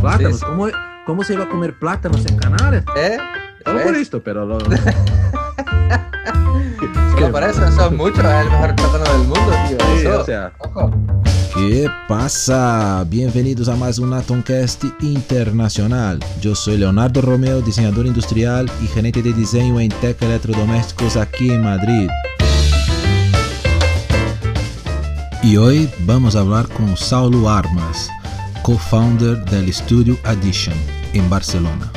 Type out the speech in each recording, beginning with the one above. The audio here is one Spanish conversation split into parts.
Plátanos, Sí, sí. ¿Cómo, ¿cómo se iba a comer plátanos en Canarias? ¿Eh? Todo ¿Ves? por esto, pero lo- Solo para eso, eso es mucho, es el mejor plátano del mundo, tío. Sí, eso. o sea, Ojo. ¿Qué pasa? Bienvenidos a más un Atomcast internacional. Yo soy Leonardo Romeo, diseñador industrial y gerente de diseño en Tech Electrodomésticos aquí en Madrid. Y hoy vamos a hablar con Saulo Armas, co-founder del Studio Addition en Barcelona.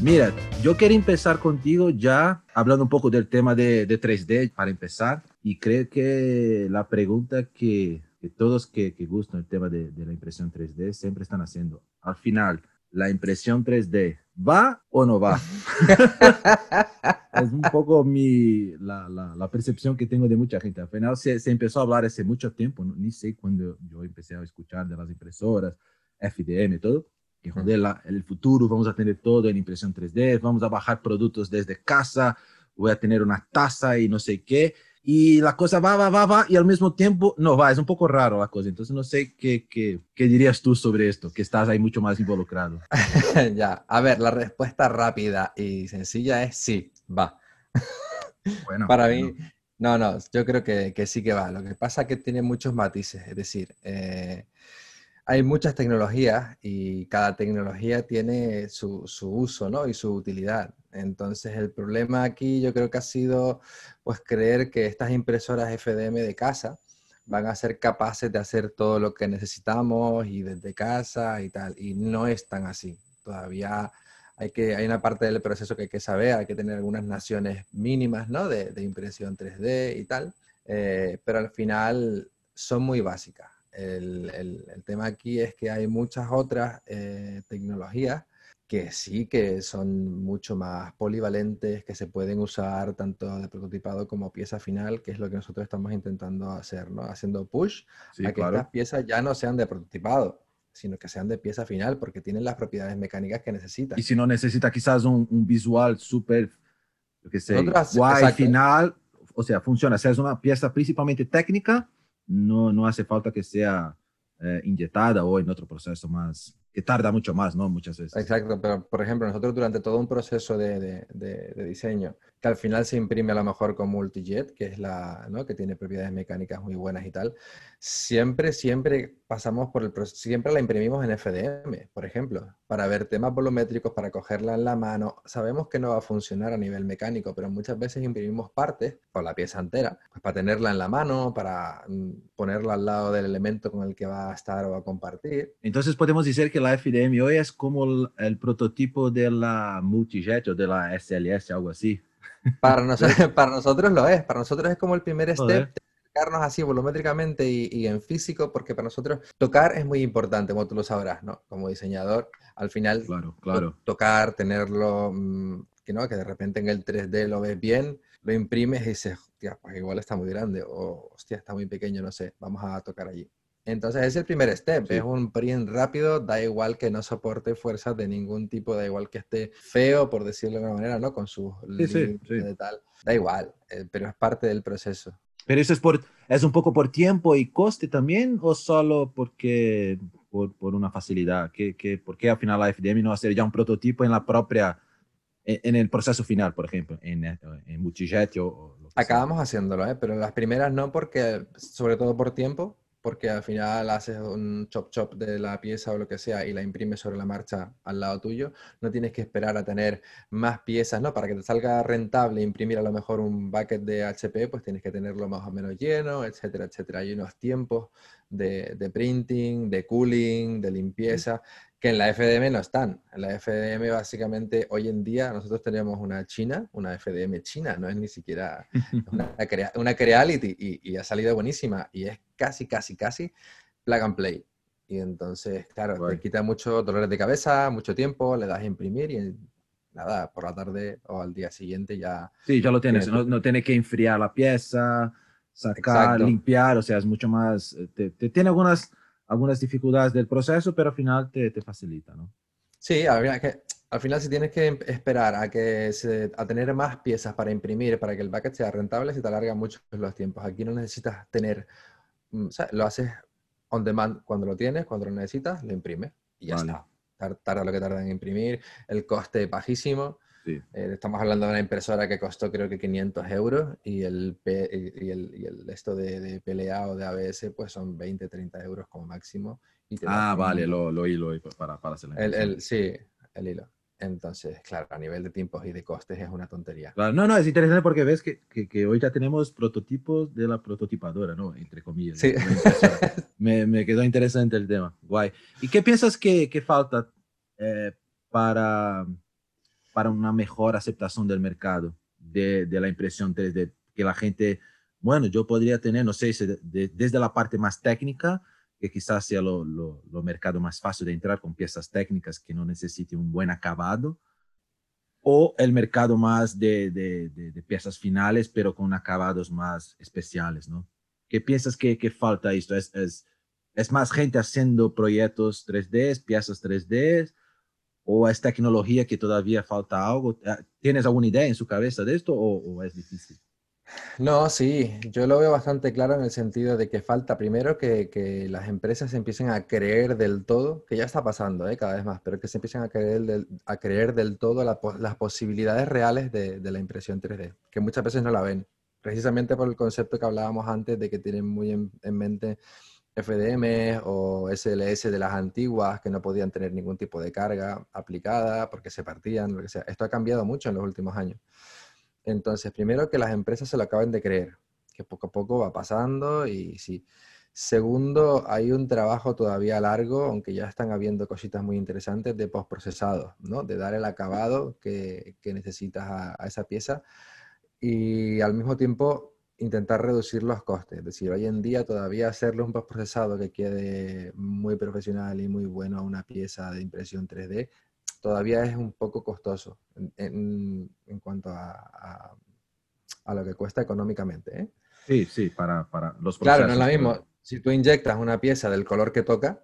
Mira, yo quería empezar contigo ya hablando un poco del tema de, de 3D para empezar. Y creo que la pregunta que, todos que, que gustan el tema de, de la impresión 3D siempre están haciendo, al final, ¿la impresión 3D va o no va? es un poco mi, la, la, la, percepción que tengo de mucha gente. Al final se, se empezó a hablar hace mucho tiempo, ¿no? ni sé cuándo yo empecé a escuchar de las impresoras, FDM todo que joder, la, el futuro vamos a tener todo en impresión 3D, vamos a bajar productos desde casa, voy a tener una taza y no sé qué, y la cosa va, va, va, va, y al mismo tiempo no va, es un poco raro la cosa, entonces no sé qué, qué, qué dirías tú sobre esto, que estás ahí mucho más involucrado. ya, a ver, la respuesta rápida y sencilla es sí, va. Bueno, Para bueno. mí, no, no, yo creo que, que, sí que va. Lo que pasa es que tiene muchos matices, es decir, eh, hay muchas tecnologías y cada tecnología tiene su, su, uso ¿no? y su utilidad. Entonces el problema aquí yo creo que ha sido pues creer que estas impresoras FDM de casa van a ser capaces de hacer todo lo que necesitamos y desde casa y tal. Y no es tan así. Todavía hay, que, hay una parte del proceso que hay que saber, hay que tener algunas naciones mínimas ¿no? de, impresión 3D y tal. Eh, pero al final son muy básicas. El, el, el, tema aquí es que hay muchas otras eh, tecnologías que sí que son mucho más polivalentes, que se pueden usar tanto de prototipado como pieza final, que es lo que nosotros estamos intentando hacer, ¿no? Haciendo push sí, a que claro. estas piezas ya no sean de prototipado, sino que sean de pieza final, porque tienen las propiedades mecánicas que necesitan. Y si no necesita quizás un, un visual súper, yo qué sé, Nosotros, guay, exacto. final, o sea, funciona. Si es una pieza principalmente técnica, no, no hace falta que sea eh, inyectada o en otro proceso más, que tarda mucho más, ¿no? Muchas veces. Exacto, pero por ejemplo, nosotros durante todo un proceso de, de, de, de diseño, que al final se imprime a lo mejor con Multijet, que es la, que tiene propiedades mecánicas muy buenas y tal, siempre, siempre pasamos por el proceso, siempre la imprimimos en FDM, por ejemplo, para ver temas volumétricos, para cogerla en la mano. Sabemos que no va a funcionar a nivel mecánico, pero muchas veces imprimimos partes o la pieza entera, pues para tenerla en la mano, para mm, ponerla al lado del elemento con el que va a estar o a compartir. Entonces podemos decir que la FDM hoy es como el, el prototipo de la Multijet o de la SLS, algo así. Para, nosotros, para nosotros lo es, para nosotros es como el primer step Joder. acercarnos así volumétricamente y, y, en físico, porque para nosotros tocar es muy importante, como tú lo sabrás, ¿no? Como diseñador, al final Claro, claro. to- tocar, tenerlo, mmm, que no, que de repente en el 3D lo ves bien, lo imprimes y dices, hostia, pues igual está muy grande, o hostia, está muy pequeño, no sé, vamos a tocar allí. Entonces es el primer step, Sí. es un print rápido, da igual que no soporte fuerzas de ningún tipo, da igual que esté feo, por decirlo de alguna manera, ¿no? Con sus Sí, sí, de tal, da igual, eh, pero es parte del proceso. Pero eso es, por, es un poco por tiempo y coste también, o solo porque por, por una facilidad? ¿Qué, qué, ¿Por qué al final la FDM no hacer ya un prototipo en la propia, en, en el proceso final, por ejemplo, en, en Multijet o, o lo que sea? Acabamos haciéndolo, ¿eh? pero las primeras no, porque, sobre todo por tiempo, porque al final haces un chop chop de la pieza o lo que sea y la imprimes sobre la marcha al lado tuyo, no tienes que esperar a tener más piezas, ¿no? Para que te salga rentable imprimir a lo mejor un bucket de HP, pues tienes que tenerlo más o menos lleno, etcétera, etcétera. Hay unos tiempos de, de printing, de cooling, de limpieza, que en la FDM no están. En la FDM básicamente hoy en día nosotros tenemos una china, una FDM china, no es ni siquiera una, crea- una Creality y, y ha salido buenísima y es casi, casi, casi plug and play. Y entonces, claro, Guay. te quita muchos dolores de cabeza, mucho tiempo, le das a imprimir y nada, por la tarde o al día siguiente ya... Sí, ya lo tienes. Tienes No, no tiene que enfriar la pieza, sacar, Exacto. limpiar, o sea, es mucho más. eh, Te, te tiene algunas, algunas dificultades del proceso, pero al final te, te facilita, ¿no? Sí, que... al final si tienes que em, esperar a, que a tener más piezas para imprimir, para que el bucket sea rentable, se te alargan mucho los tiempos. Aquí no necesitas tener, mm, lo haces on demand cuando lo tienes, cuando lo necesitas, lo imprimes y ya está. Tarda lo que tarda en imprimir, el coste bajísimo. Eh, estamos hablando de una impresora que costó creo que 500 euros y el, y el, esto de, de, PLA o de ABS pues son 20, 30 euros como máximo. ah, vale, lo, lo hilo para, para hacer la el, el, Sí, el hilo. Entonces, claro, a nivel de tiempos y de costes es una tontería. no, no, es interesante porque ves que, que, hoy ya tenemos prototipos de la prototipadora, ¿no? Entre comillas. Sí. me, me, quedó interesante el tema. Guay. ¿Y qué piensas que, que falta eh, para, para una mejor aceptación del mercado de, de, la impresión 3D? Que la gente, bueno, yo podría tener, no sé, desde la parte más técnica que quizás sea lo, mercado más fácil de entrar con piezas técnicas que no necesiten un buen acabado, o el mercado más de, de, de, piezas finales, pero con acabados más especiales, ¿no? ¿Qué piensas que, que falta esto? ¿Es, ¿Es, es, más gente haciendo proyectos 3D, piezas 3D, o es tecnología que todavía falta algo? ¿Tienes alguna idea en su cabeza de esto o, es difícil? No, sí, yo lo veo bastante claro en el sentido de que falta primero que, las empresas empiecen a creer del todo, que ya está pasando ¿eh? cada vez más, pero que se empiecen a creer del, a creer del todo las posibilidades reales de, la impresión 3D, que muchas veces no la ven, precisamente por el concepto que hablábamos antes de que tienen muy en, mente FDM o SLS de las antiguas que no podían tener ningún tipo de carga aplicada porque se partían, lo que. Esto ha cambiado mucho en los últimos años. Entonces, primero que las empresas se lo acaben de creer, que poco a poco va pasando y sí. Segundo, hay un trabajo todavía largo, aunque ya están habiendo cositas muy interesantes de postprocesado, ¿no? De dar el acabado que, necesitas a, esa pieza y al mismo tiempo intentar reducir los costes. Es decir, hoy en día todavía hacerle un postprocesado que quede muy profesional y muy bueno a una pieza de impresión 3D todavía es un poco costoso en, cuanto a, a, lo que cuesta económicamente. ¿eh? Sí, sí, para, para los Claro, no es lo mismo. Si tú inyectas una pieza del color que toca,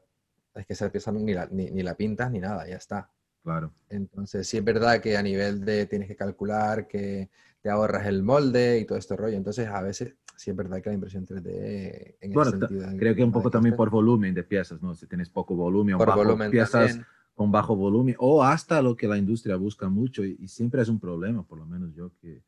es que esa pieza ni la, ni, la pintas ni nada, ya está. Claro. Entonces, sí es verdad que a nivel de tienes que calcular que te ahorras el molde y todo este rollo. Entonces, a veces sí es verdad que la impresión 3D en bueno, sentido, creo que un poco también por volumen de piezas, ¿no? Si tienes poco volumen por volumen piezas con bajo volumen o hasta lo que la industria busca mucho y, siempre es un problema, por lo menos yo que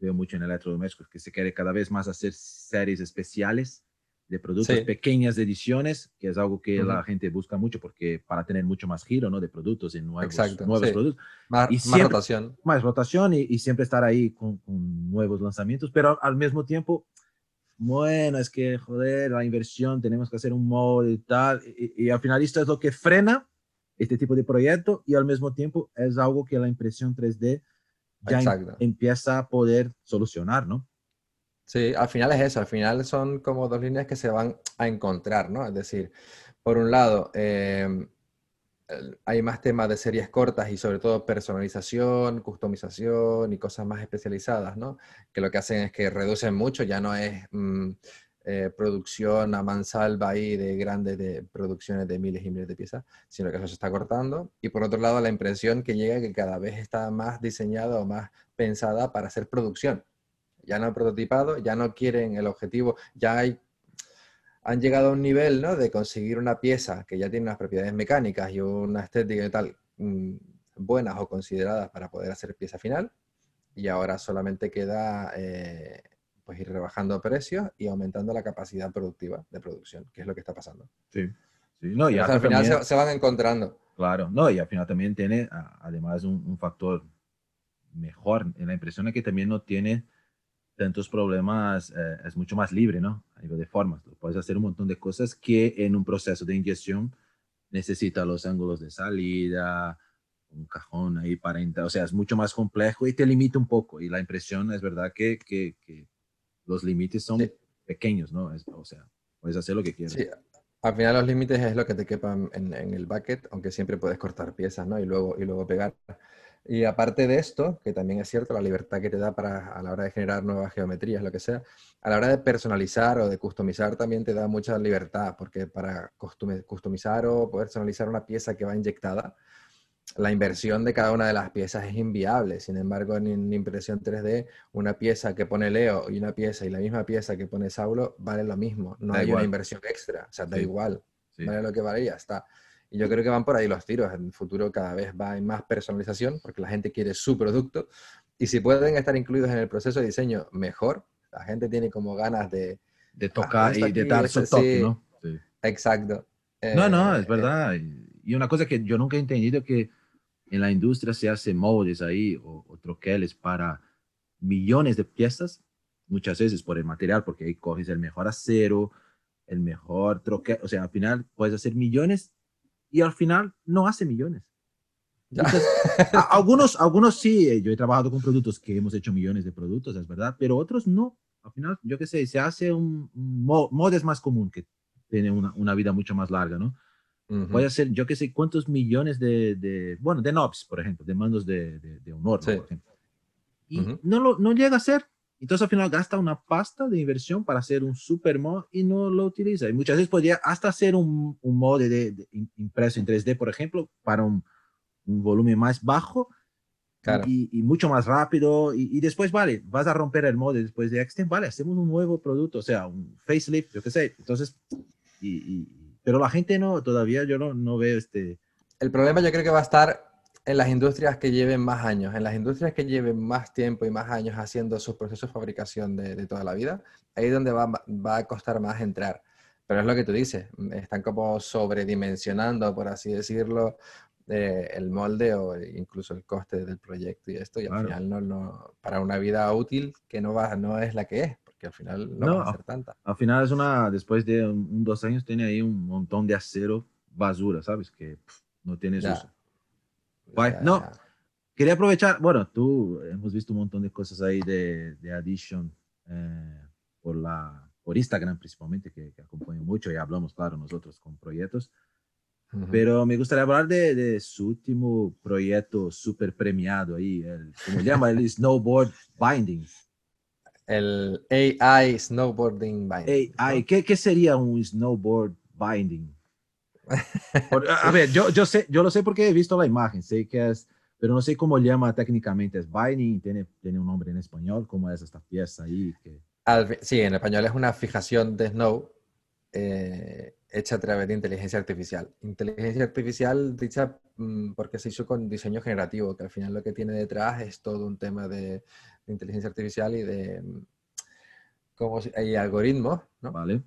veo mucho en electrodomésticos, que se quiere cada vez más hacer series especiales de productos, pequeñas ediciones, que es algo que la gente busca mucho porque para tener mucho más giro, ¿no? De productos y nuevos, nuevos productos. Más, y más rotación. Más rotación y, siempre estar ahí con, nuevos lanzamientos, pero al mismo tiempo, bueno, es que, joder, la inversión, tenemos que hacer un molde y tal, y, y al final esto es lo que frena este tipo de proyecto y al mismo tiempo es algo que la impresión 3D ya em, empieza a poder solucionar, ¿no? Sí, al final es eso, al final son como dos líneas que se van a encontrar, ¿no? Es decir, por un lado, em, hay más temas de series cortas y sobre todo personalización, customización y cosas más especializadas, ¿no? Que lo que hacen es que reducen mucho, ya no es... Mm, eh, producción a mansalva ahí de grandes de producciones de miles y miles de piezas, sino que eso se está cortando. Y por otro lado, la impresión que llega que cada vez está más diseñada o más pensada para hacer producción. Ya no prototipado, ya no quieren el objetivo, ya hay, han llegado a un nivel ¿no? de conseguir una pieza que ya tiene unas propiedades mecánicas y una estética y tal mm, buenas o consideradas para poder hacer pieza final. Y ahora solamente queda eh, pues ir rebajando precios y aumentando la capacidad productiva de producción, que es lo que está pasando. Sí, sí. No, y al final se, van encontrando. Claro, no, y al final también tiene además un, factor mejor en la impresión es que también no tiene tantos problemas, eh, es mucho más libre, ¿no? A nivel de formas. Puedes hacer un montón de cosas que en un proceso de inyección necesita los ángulos de salida, un cajón ahí para entrar, o sea, es mucho más complejo y te limita un poco. Y la impresión es verdad que, que, que los límites son pequeños, ¿no? o sea, puedes hacer lo que quieras. Sí, al final los límites es lo que te quepa en, el bucket, aunque siempre puedes cortar piezas, ¿no? Y luego, y luego pegar. Y aparte de esto, que también es cierto, la libertad que te da para a la hora de generar nuevas geometrías, lo que sea, a la hora de personalizar o de customizar también te da mucha libertad, porque para customizar o personalizar una pieza que va inyectada, la inversión de cada una de las piezas es inviable. Sin embargo, en, impresión 3D, una pieza que pone Leo y una pieza y la misma pieza que pone Saulo vale lo mismo. No hay una inversión extra. O sea, da igual. Vale lo que vale y ya está. Y yo creo que van por ahí los tiros. En el futuro cada vez va más personalización porque la gente quiere su producto. Y si pueden estar incluidos en el proceso de diseño, mejor. La gente tiene como ganas de... De ah, tocar y de dar su toque, ¿no? Exacto. no, no, es eh, verdad. y una cosa que yo nunca he entendido que en la industria se hace moldes ahí o, troqueles para millones de piezas, muchas veces por el material, porque ahí coges el mejor acero, el mejor troquel, o sea, al final puedes hacer millones y al final no hace millones. algunos, algunos sí, eh, yo he trabajado con productos que hemos hecho millones de productos, es verdad, pero otros no. Al final, yo qué sé, se hace un, un molde más común que tiene una, una vida mucho más larga, ¿no? Voy a hacer, yo qué sé, cuántos millones de, de, bueno, de knobs, por ejemplo, de mandos de, de, honor, por ejemplo. Y no, lo, no llega a ser. Entonces al final gasta una pasta de inversión para hacer un super mod y no lo utiliza. Y muchas veces podría hasta hacer un, un mod de, impreso en 3D, por ejemplo, para un, un volumen más bajo claro. y, y, mucho más rápido. Y, y, después, vale, vas a romper el mod después de Extend, vale, hacemos un nuevo producto, o sea, un facelift, yo qué sé. Entonces, y, pero la gente no, todavía yo no, no veo este... El problema yo creo que va a estar en las industrias que lleven más años, en las industrias que lleven más tiempo y más años haciendo sus procesos de fabricación de, toda la vida, ahí es donde va, va, a costar más entrar. Pero es lo que tú dices, están como sobredimensionando, por así decirlo, eh, el molde o incluso el coste del proyecto y esto, y al final no, no, para una vida útil que no, va, no es la que es que al final no, va a ser tanta. Al final es una, después de un, dos años, tiene ahí un montón de acero basura, ¿sabes? Que no tiene uso. No, quería aprovechar, bueno, tú hemos visto un montón de cosas ahí de, de Addition eh, por, la, por Instagram principalmente, que, que acompañan mucho y hablamos, claro, nosotros con proyectos. Pero me gustaría hablar de, de, su último proyecto súper premiado ahí, el, ¿cómo se llama? El Snowboard Binding. El AI Snowboarding Binding. AI, ¿qué, ¿qué, sería un snowboard binding? A ver, yo, yo, sé, yo lo sé porque he visto la imagen, sé que es, pero no sé cómo llama técnicamente. Es binding, tiene, tiene un nombre en español, ¿cómo es esta pieza ahí? Que... sí, en español es una fijación de snow eh, hecha a través de inteligencia artificial. Inteligencia artificial dicha mm, porque se hizo con diseño generativo, que al final lo que tiene detrás es todo un tema de, inteligencia artificial y de mm, cómo hay algoritmos, ¿no? Vale.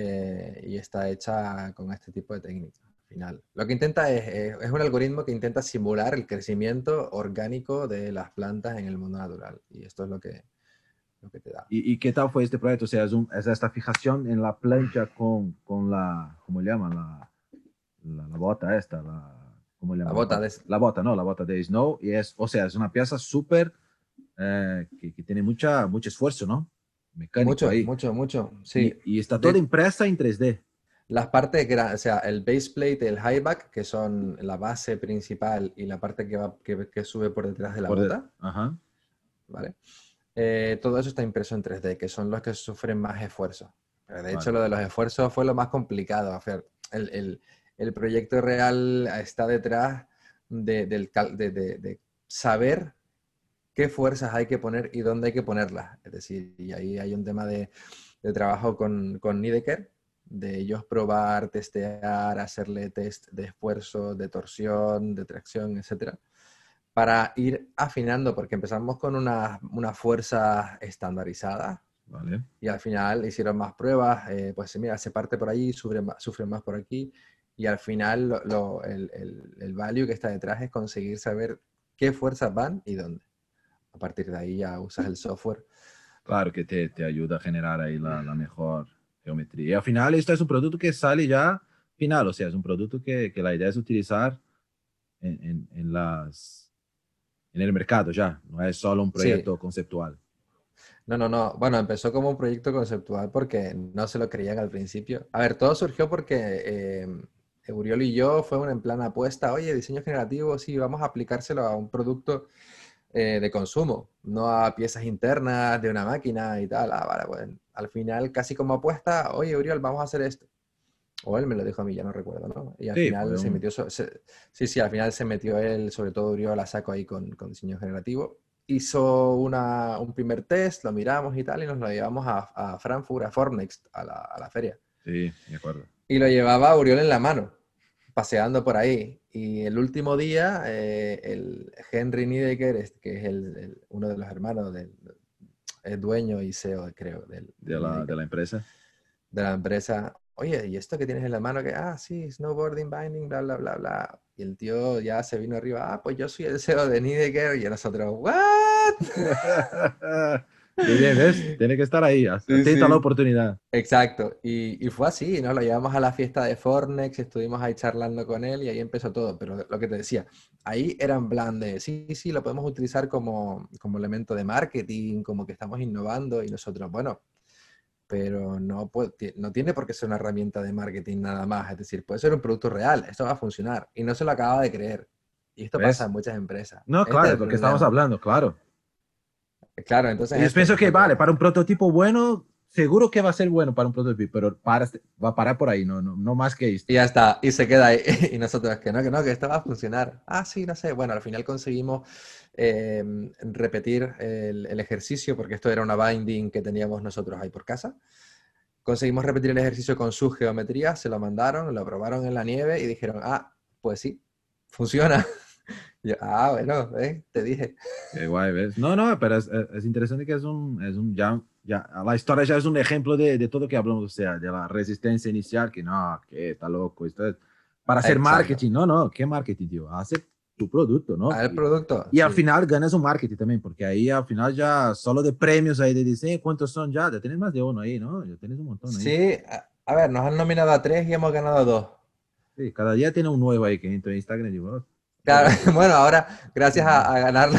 Eh, y está hecha con este tipo de técnica. Final. Lo que intenta es, es, un algoritmo que intenta simular el crecimiento orgánico de las plantas en el mundo natural. Y esto es lo que, lo que te da. ¿Y, ¿Y, qué tal fue este proyecto? O sea, es, un, es esta fijación en la plancha con, con la, ¿cómo le llaman? La, la, la bota esta, la, ¿cómo le llaman? La bota de... La bota, no, la bota de Snow. Y es, o sea, es una pieza súper eh, que, que, tiene mucha, mucho esfuerzo, ¿no? Mecánico mucho, ahí. mucho, mucho, sí. Y, y está toda impresa en 3D. Las partes, o sea, el base plate, el high back, que son la base principal y la parte que, va, que, que sube por detrás de la por bota. Ajá. ¿Vale? Eh, todo eso está impreso en 3D, que son los que sufren más esfuerzo. Pero de hecho, lo de los esfuerzos fue lo más complicado. Hacer. El, el, el proyecto real está detrás de, del, de, de saber qué fuerzas hay que poner y dónde hay que ponerlas. Es decir, y ahí hay un tema de, trabajo con, con Nideker, de ellos probar, testear, hacerle test de esfuerzo, de torsión, de tracción, etcétera, para ir afinando, porque empezamos con una, una fuerza estandarizada. Vale. Y al final hicieron más pruebas, eh, pues mira, se parte por ahí, sufre, sufre más por aquí, y al final lo, el, el, el value que está detrás es conseguir saber qué fuerzas van y dónde a partir de ahí ya usas el software. Claro, que te, te ayuda a generar ahí la, la, mejor geometría. Y al final esto es un producto que sale ya final, o sea, es un producto que, que la idea es utilizar en, en, en, las, en el mercado ya, no es solo un proyecto sí. conceptual. No, no, no. Bueno, empezó como un proyecto conceptual porque no se lo creían al principio. A ver, todo surgió porque eh, y yo fue en plan apuesta, oye, diseño generativo, sí, vamos a aplicárselo a un producto eh, de consumo, no a piezas internas de una máquina y tal. Ah, vale, pues, al final, casi como apuesta, oye, Uriel, vamos a hacer esto. O él me lo dijo a mí, ya no recuerdo, ¿no? Y al final se metió, sí, sí, al final se metió él, sobre todo Uriol la saco ahí con, con diseño generativo. Hizo una, un primer test, lo miramos y tal, y nos lo llevamos a, a Frankfurt, a Fornext, a la, a la feria. Sí, me acuerdo. Y lo llevaba Uriol en la mano, paseando por ahí. Y el último día, eh, el Henry Niedecker, que es el, uno de los hermanos del el dueño y CEO, creo, del, de, la, de la empresa. De la empresa, oye, ¿y esto que tienes en la mano? Que, ah, sí, snowboarding, binding, bla, bla, bla, bla. Y el tío ya se vino arriba, ah, pues yo soy el CEO de Nideker. Y nosotros, ¿what? Bien, ¿ves? Tiene que estar ahí, atenta la oportunidad. Exacto, y, y, fue así, ¿no? Lo llevamos a la fiesta de Fornex, estuvimos ahí charlando con él y ahí empezó todo. Pero lo que te decía, ahí era en plan de, sí, sí, lo podemos utilizar como, como elemento de marketing, como que estamos innovando y nosotros, bueno, pero no, puede, no tiene por qué ser una herramienta de marketing nada más. Es decir, puede ser un producto real, esto va a funcionar. Y no se lo acaba de creer. Y esto pasa en muchas empresas. No, este claro, porque estamos hablando, claro. Claro, entonces... Yo pienso que vale, para un prototipo bueno, seguro que va a ser bueno para un prototipo, pero para, va a parar por ahí, no, no, no más que esto. Y ya está, y se queda ahí. Y nosotros, que no, que no, que esto va a funcionar. Ah, sí, no sé. Bueno, al final conseguimos em, repetir el, el, ejercicio, porque esto era una binding que teníamos nosotros ahí por casa. Conseguimos repetir el ejercicio con sus geometrías, se lo mandaron, lo probaron en la nieve y dijeron, ah, pues sí, funciona. Ah, bueno, ¿eh? te dije. Qué guay, ¿ves? No, no, pero es, es interesante que es un, es un ya, ya, la historia ya es un ejemplo de, de, todo que hablamos, o sea, de la resistencia inicial, que no, que está loco, esto es para hacer Exacto. marketing, no, no, ¿qué marketing, tío? Hace tu producto, ¿no? el producto. Y, sí. al final ganas un marketing también, porque ahí al final ya solo de premios ahí de diseño, ¿cuántos son ya? Ya tienes más de uno ahí, ¿no? Ya tienes un montón ahí. Sí, a, a ver, nos han nominado a tres y hemos ganado a dos. Sí, cada día tiene un nuevo ahí que entra en Instagram y digo, oh, Claro, bueno, ahora gracias a, a ganar,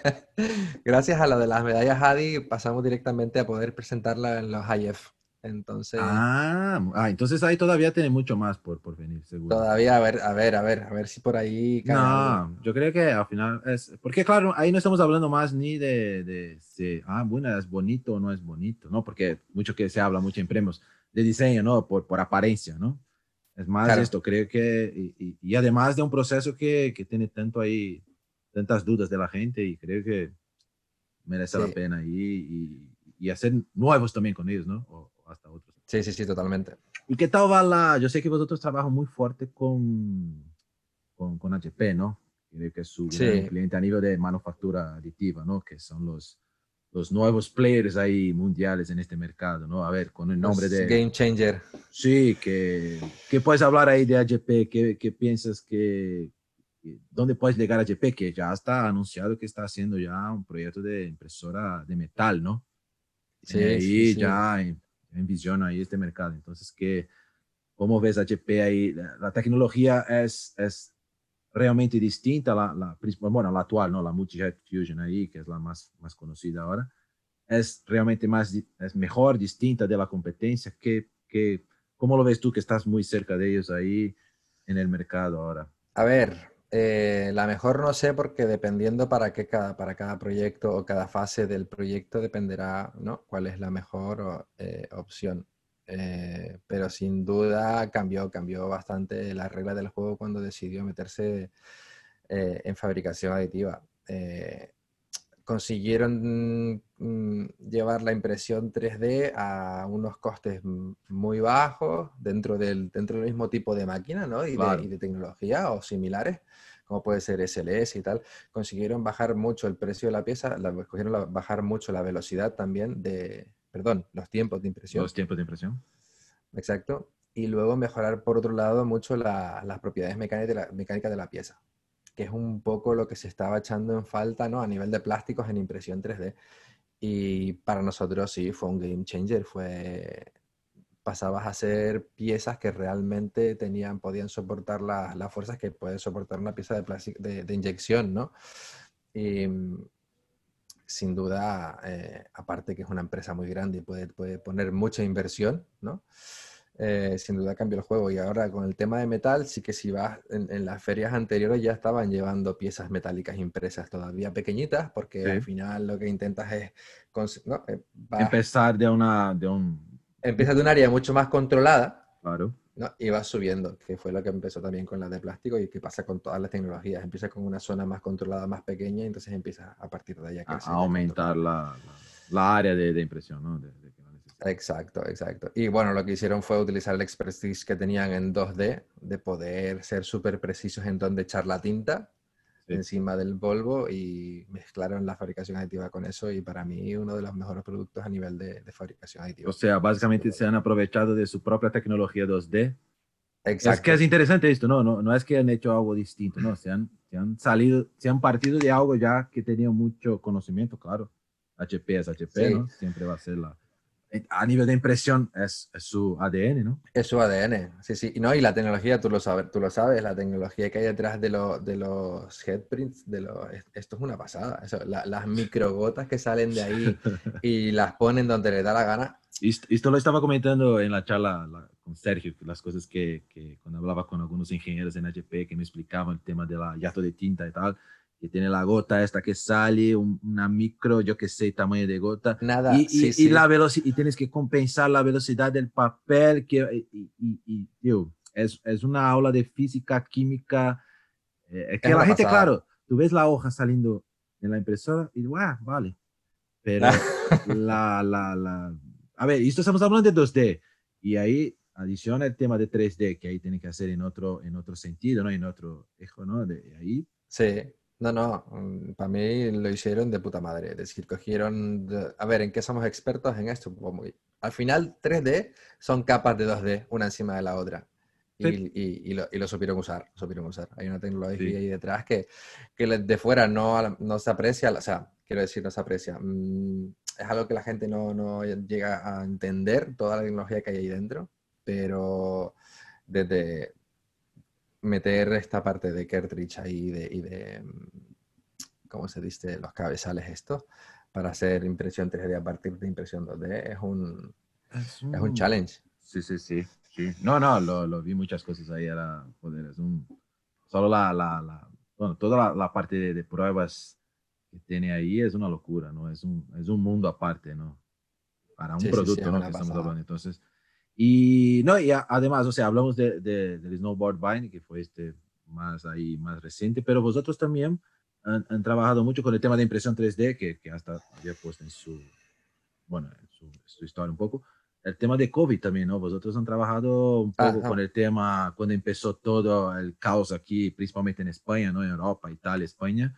gracias a lo de las medallas Hadi, pasamos directamente a poder presentarla en los IF. Entonces. Ah, ah, entonces ahí todavía tiene mucho más por, por venir, seguro. Todavía, a ver, a ver, a ver, a ver si por ahí. No, yo creo que al final es. Porque, claro, ahí no estamos hablando más ni de, de si, ah, bueno, es bonito o no es bonito, ¿no? Porque mucho que se habla mucho en premios de diseño, ¿no? Por, por apariencia, ¿no? Es más claro. esto, creo que, y, y, además de un proceso que, que, tiene tanto ahí, tantas dudas de la gente y creo que merece sí. la pena y, y, y, hacer nuevos también con ellos, ¿no? O, o, hasta otros. Sí, sí, sí, totalmente. ¿Y qué tal va la, yo sé que vosotros trabajan muy fuerte con, con, con HP, ¿no? Creo que es su sí. cliente a nivel de manufactura aditiva, ¿no? Que son los, los nuevos players ahí mundiales en este mercado, ¿no? A ver, con el nombre de... Game Changer. Sí, que, que puedes hablar ahí de HP, ¿qué, qué piensas que, dónde puedes llegar a HP? Que ya está anunciado que está haciendo ya un proyecto de impresora de metal, ¿no? Sí, y sí, sí. ya en, en, visión ahí este mercado. Entonces, ¿qué, ¿cómo ves a HP ahí? La, la tecnología es, es realmente distinta, la, la, bueno, la actual, ¿no? La Multi-Head Fusion ahí, que es la más, más conocida ahora, es realmente más, es mejor, distinta de la competencia. ¿Qué, qué, ¿Cómo lo ves tú que estás muy cerca de ellos ahí en el mercado ahora? A ver, eh, la mejor no sé porque dependiendo para qué cada, para cada proyecto o cada fase del proyecto dependerá, ¿no? ¿Cuál es la mejor eh, opción? Eh, pero sin duda cambió, cambió bastante la regla del juego cuando decidió meterse eh, en fabricación aditiva. Eh, consiguieron mm, llevar la impresión 3D a unos costes muy bajos dentro del, dentro del mismo tipo de máquina ¿no? y, claro. de, y de tecnología o similares como puede ser SLS y tal, consiguieron bajar mucho el precio de la pieza, la, consiguieron bajar mucho la velocidad también de, perdón, los tiempos de impresión. Los tiempos de impresión. Exacto. Y luego mejorar, por otro lado, mucho la, las propiedades mecánicas de, la, mecánicas de la pieza, que es un poco lo que se estaba echando en falta ¿no? a nivel de plásticos en impresión 3D. Y para nosotros sí, fue un game changer. Fue, pasabas a ser piezas que realmente tenían, podían soportar la, las fuerzas que puede soportar una pieza de, plástico, de, de inyección, ¿no? Y, sin duda, eh, aparte que es una empresa muy grande y puede, puede poner mucha inversión, ¿no? Eh, sin duda cambió el juego. Y ahora con el tema de metal, sí que si vas en, en, las ferias anteriores ya estaban llevando piezas metálicas impresas todavía pequeñitas, porque sí. al final lo que intentas es ¿no? Eh, vas, empezar de una de un empiezas de un área mucho más controlada. Claro. No, y va subiendo, que fue lo que empezó también con la de plástico y que pasa con todas las tecnologías. Empieza con una zona más controlada, más pequeña, y entonces empieza a partir de ahí a, crecer aumentar la, la, la área de, de impresión, ¿no? De- de que no necesitas. Exacto, exacto. Y bueno, lo que hicieron fue utilizar el expertise que tenían en 2D, de poder ser súper precisos en dónde echar la tinta Sí. encima del polvo y mezclaron la fabricación aditiva con eso y para mí uno de los mejores productos a nivel de, de fabricación aditiva. O sea, básicamente se han aprovechado de su propia tecnología 2D. Es Exacto. que es interesante esto, ¿no? No, no es que han hecho algo distinto, no, se han, se han salido, se han partido de algo ya que tenía mucho conocimiento, claro. HP es HP, Sí. ¿no? Siempre va a ser la... A nivel de impresión es, es su ADN, ¿no? Es su ADN, sí, sí. Y no, y la tecnología, tú lo sabes, tú lo sabes, la tecnología que hay detrás de, lo- de los headprints, de los, es- esto es una pasada. Eso, la- las microgotas que salen de ahí y las ponen donde le da la gana. Y esto, esto lo estaba comentando en la charla la- con Sergio, las cosas que, que cuando hablaba con algunos ingenieros en HP que me explicaban el tema de la yato de tinta y tal, que tiene la gota esta que sale, un- una micro, yo que sé, tamaño de gota, Nada, y, y- sí, y sí. la velocidad, y tienes que compensar la velocidad del papel, que, y, y- y, tío, es, es una aula de física, química, eh, que Es la gente, claro, tú ves la hoja saliendo en la impresora y ah, vale, pero la, la, la, a ver, esto estamos hablando de 2D, y ahí adiciona el tema de 3D, que ahí tiene que hacer en otro, en otro sentido, ¿no? En otro eje, ¿no? De ahí, Sí, no, no, para mí lo hicieron de puta madre. Es decir, cogieron, de- a ver, ¿en qué somos expertos en esto? Pues al final 3D son capas de 2D, una encima de la otra. Y, Sí. y- y lo, y lo supieron usar, lo supieron usar. Hay una tecnología Sí. ahí detrás que, que de fuera no, no se aprecia, o sea, quiero decir, no se aprecia. Mm, es algo que la gente no, no llega a entender, toda la tecnología que hay ahí dentro, pero desde meter esta parte de cartridge ahí de, y de, mm, ¿cómo se dice? Los cabezales estos, para hacer impresión 3D a partir de impresión 2D, es un, es es un challenge. Sí, sí, sí. sí. No, no, lo, lo vi muchas cosas ahí. Era, joder, es un. Solo la. la, la bueno, toda la, la parte de, de pruebas que tiene ahí es una locura, ¿no? Es un, es un mundo aparte, ¿no? Para un Sí, sí, sí, producto, es ¿no? Que estamos hablando. Entonces. Y, no, y a- además, o sea, hablamos de, de- del Snowboard Vine, que fue este más ahí, más reciente, pero vosotros también han, han trabajado mucho con el tema de impresión 3D, que, que hasta había puesto en su, bueno, en su, su historia un poco el tema de COVID también, ¿no? Vosotros han trabajado un poco Ajá. con el tema cuando empezó todo el caos aquí, principalmente en España, ¿no? En Europa, Italia, España.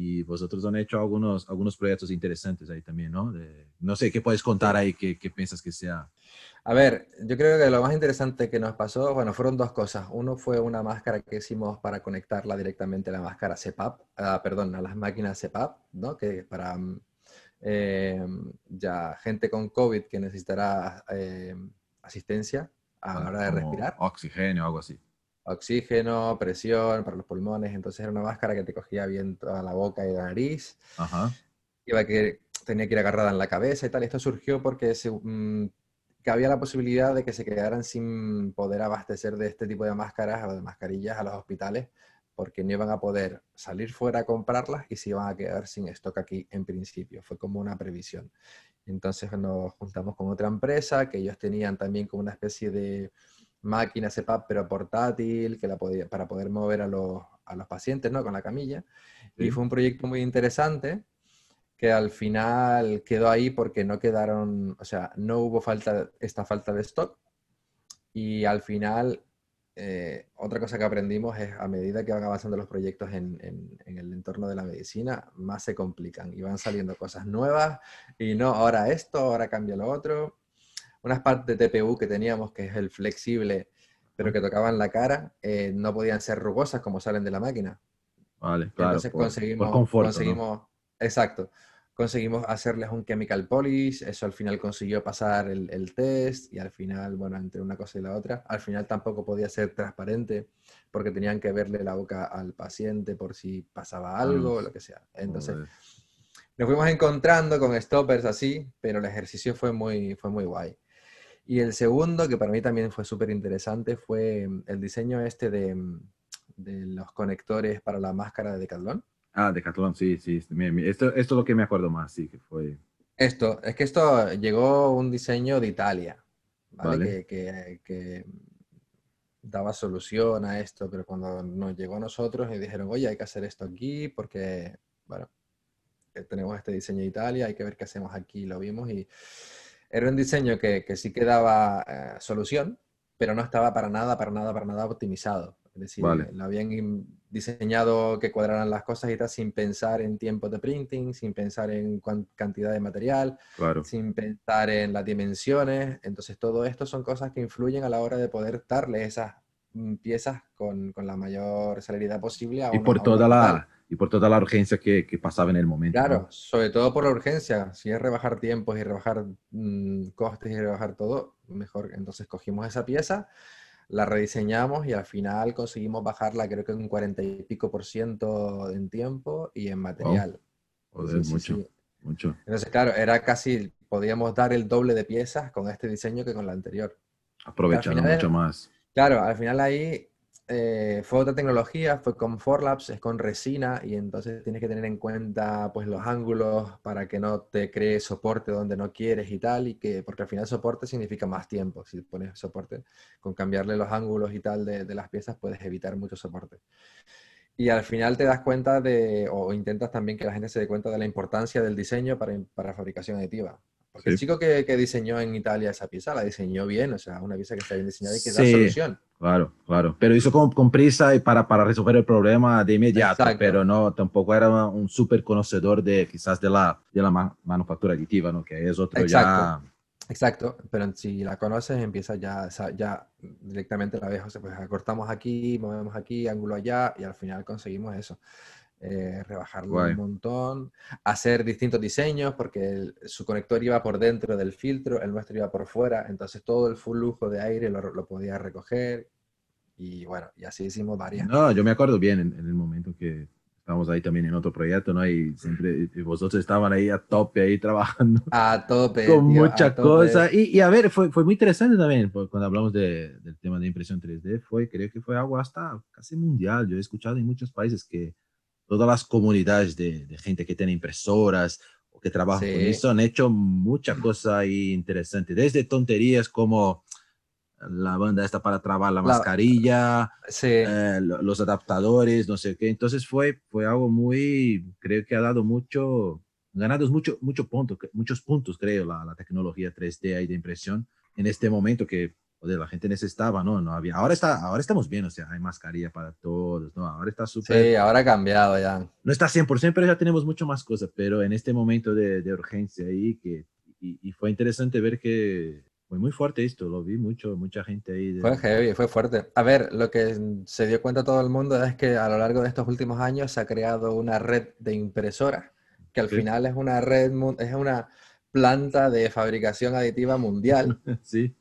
Y vosotros han hecho algunos, algunos proyectos interesantes ahí también, ¿no? De- no sé, ¿qué puedes contar ahí? ¿Qué, qué piensas que sea? A ver, yo creo que lo más interesante que nos pasó, bueno, fueron dos cosas. Uno fue una máscara que hicimos para conectarla directamente a la máscara CPAP, ah, perdón, a las máquinas CPAP, ¿no? Que para mm, eh, ya gente con COVID que necesitará eh, asistencia a la hora de respirar, Oxígeno o algo así. Oxígeno, presión para los pulmones, entonces era una máscara que te cogía bien toda la boca y la nariz, Ajá. iba que tenía que ir agarrada en la cabeza y tal. Esto surgió porque se, mm, que había la posibilidad de que se quedaran sin poder abastecer de este tipo de máscaras o de mascarillas a los hospitales porque no iban a poder salir fuera a comprarlas y se iban a quedar sin stock aquí en principio. Fue como una previsión. Entonces nos juntamos con otra empresa que ellos tenían también como una especie de máquina CPAP pero portátil que la podía, para poder mover a los, a los pacientes ¿no? con la camilla. Y fue un proyecto muy interesante que al final quedó ahí porque no quedaron, o sea, no hubo falta, esta falta de stock. Y al final, eh, otra cosa que aprendimos es a medida que van avanzando los proyectos en, en- en el entorno de la medicina, más se complican y van saliendo cosas nuevas y no, ahora esto, ahora cambia lo otro. Unas partes de TPU que teníamos, que es el flexible, pero que tocaban la cara, eh, no podían ser rugosas como salen de la máquina. Vale, claro. Entonces por- por conseguimos, conforto, ¿no? conseguimos, exacto, conseguimos hacerles un chemical polish, eso al final consiguió pasar el, el test y al final, bueno, entre una cosa y la otra, al final tampoco podía ser transparente porque tenían que verle la boca al paciente por si pasaba algo o lo que sea. Entonces Joder. nos fuimos encontrando con stoppers así, pero el ejercicio fue muy, fue muy guay. Y el segundo, que para mí también fue súper interesante, fue mm, el diseño este de, mm, de los conectores para la máscara de Decathlon. Ah, Decathlon, sí, sí. Esto, esto es lo que me acuerdo más, sí, que fue. Esto, es que esto llegó un diseño de Italia, ¿vale? Vale. Que, que- que daba solución a esto, pero cuando nos llegó a nosotros y dijeron, oye, hay que hacer esto aquí porque, bueno, eh, tenemos este diseño de Italia, hay que ver qué hacemos aquí, lo vimos y era un diseño que, que sí que daba eh, solución, pero no estaba para nada, para nada, para nada optimizado. Es decir, lo habían diseñado que cuadraran las cosas y tal sin pensar en tiempos de printing, sin pensar en cantidad de material, sin pensar en las dimensiones. Entonces, todo esto son cosas que influyen a la hora de poder darle esas mm, piezas con, con la mayor celeridad posible. A y, por toda la, y por toda la urgencia que, que pasaba en el momento. Claro, sobre todo por la urgencia. Si es rebajar tiempos y rebajar mm, costes y rebajar todo, mejor. Entonces, cogimos esa pieza la rediseñamos y al final conseguimos bajarla creo que un 40 y pico por ciento en tiempo y en material. mucho, mucho. Entonces, claro, era casi, podíamos dar el doble de piezas con este diseño que con la anterior. Aprovechando mucho más. Claro, al final ahí eh, fue otra tecnología, fue con Forlabs, es con resina y entonces tienes que tener en cuenta pues los ángulos para que no te cree soporte donde no quieres y tal, y que, porque al final soporte significa más tiempo, si pones soporte, con cambiarle los ángulos y tal de, de las piezas puedes evitar mucho soporte. Y al final te das cuenta de, o intentas también que la gente se dé cuenta de la importancia del diseño para, para fabricación aditiva. Porque el chico que, que, diseñó en Italia esa pieza la diseñó bien, o sea, una pieza que está bien diseñada y que da solución. Claro, claro. Pero hizo con, con prisa y para, para resolver el problema de inmediato, pero no, tampoco era un súper conocedor de quizás de la, de la manufactura aditiva, ¿no? Que es otro Exacto. ya... Exacto, pero si la conoces empieza ya, ya directamente la ves, o sea, pues acortamos aquí, movemos aquí, ángulo allá y al final conseguimos eso. Eh, rebajarlo un montón, hacer distintos diseños, porque su conector iba por dentro del filtro, el nuestro iba por fuera, entonces todo el flujo de aire lo, lo podía recoger. Y bueno, y así hicimos varias. No, yo me acuerdo bien en, el momento que estábamos ahí también en otro proyecto, ¿no? Y siempre vosotros estaban ahí a tope, ahí trabajando. A tope. Con mucha cosa. Y, y, a ver, fue, fue muy interesante también, cuando hablamos de, del tema de impresión 3D, fue, creo que fue algo hasta casi mundial. Yo he escuchado en muchos países que todas las comunidades de, gente que tiene impresoras o que trabaja con eso han hecho mucha cosa interesante, desde tonterías como la banda esta para trabar la, mascarilla, eh, los adaptadores, no sé qué. Entonces fue, fue algo muy, creo que ha dado mucho, ganado mucho, mucho punto, muchos puntos, creo, la, la tecnología 3D y de impresión en este momento que de la gente necesitaba, ¿no? No había. Ahora está, ahora estamos bien, o sea, hay mascarilla para todos, ¿no? Ahora está súper. Sí, ahora ha cambiado ya. No está 100%, pero ya tenemos mucho más cosas, pero en este momento de, de urgencia ahí, que, y, fue interesante ver que fue muy fuerte esto, lo vi mucho, mucha gente ahí. Fue heavy, fue fuerte. A ver, lo que se dio cuenta todo el mundo es que a lo largo de estos últimos años se ha creado una red de impresoras, que al final es una red, es una planta de fabricación aditiva mundial. sí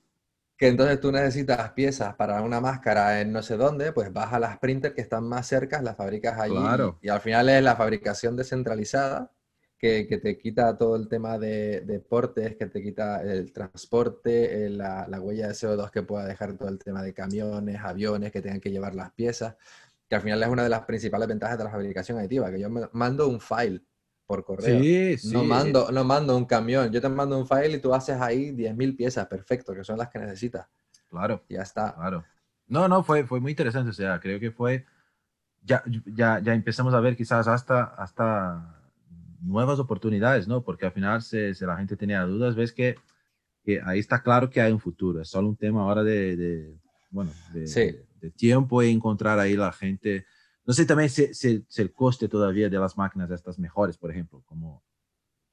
que entonces tú necesitas piezas para una máscara en no sé dónde, pues vas a las printers que están más cerca, las fabricas allí y, al final es la fabricación descentralizada que, que te quita todo el tema de, de, portes, que te quita el transporte, la, la, huella de CO2 que pueda dejar todo el tema de camiones, aviones que tengan que llevar las piezas, que al final es una de las principales ventajas de la fabricación aditiva, que yo mando un file por correo. Sí, sí. No mando, no mando un camión, yo te mando un file y tú haces ahí 10.000 piezas, perfecto, que son las que necesitas. Claro. Ya está. Claro. No, no, fue, fue muy interesante, o sea, creo que fue, ya, ya, ya empezamos a ver quizás hasta, hasta nuevas oportunidades, ¿no? Porque al final, si, la gente tenía dudas, ves que, que, ahí está claro que hay un futuro, es solo un tema ahora de, de bueno, de, de tiempo y encontrar ahí la gente no sé también si, si, el coste todavía de las máquinas estas mejores, por ejemplo, como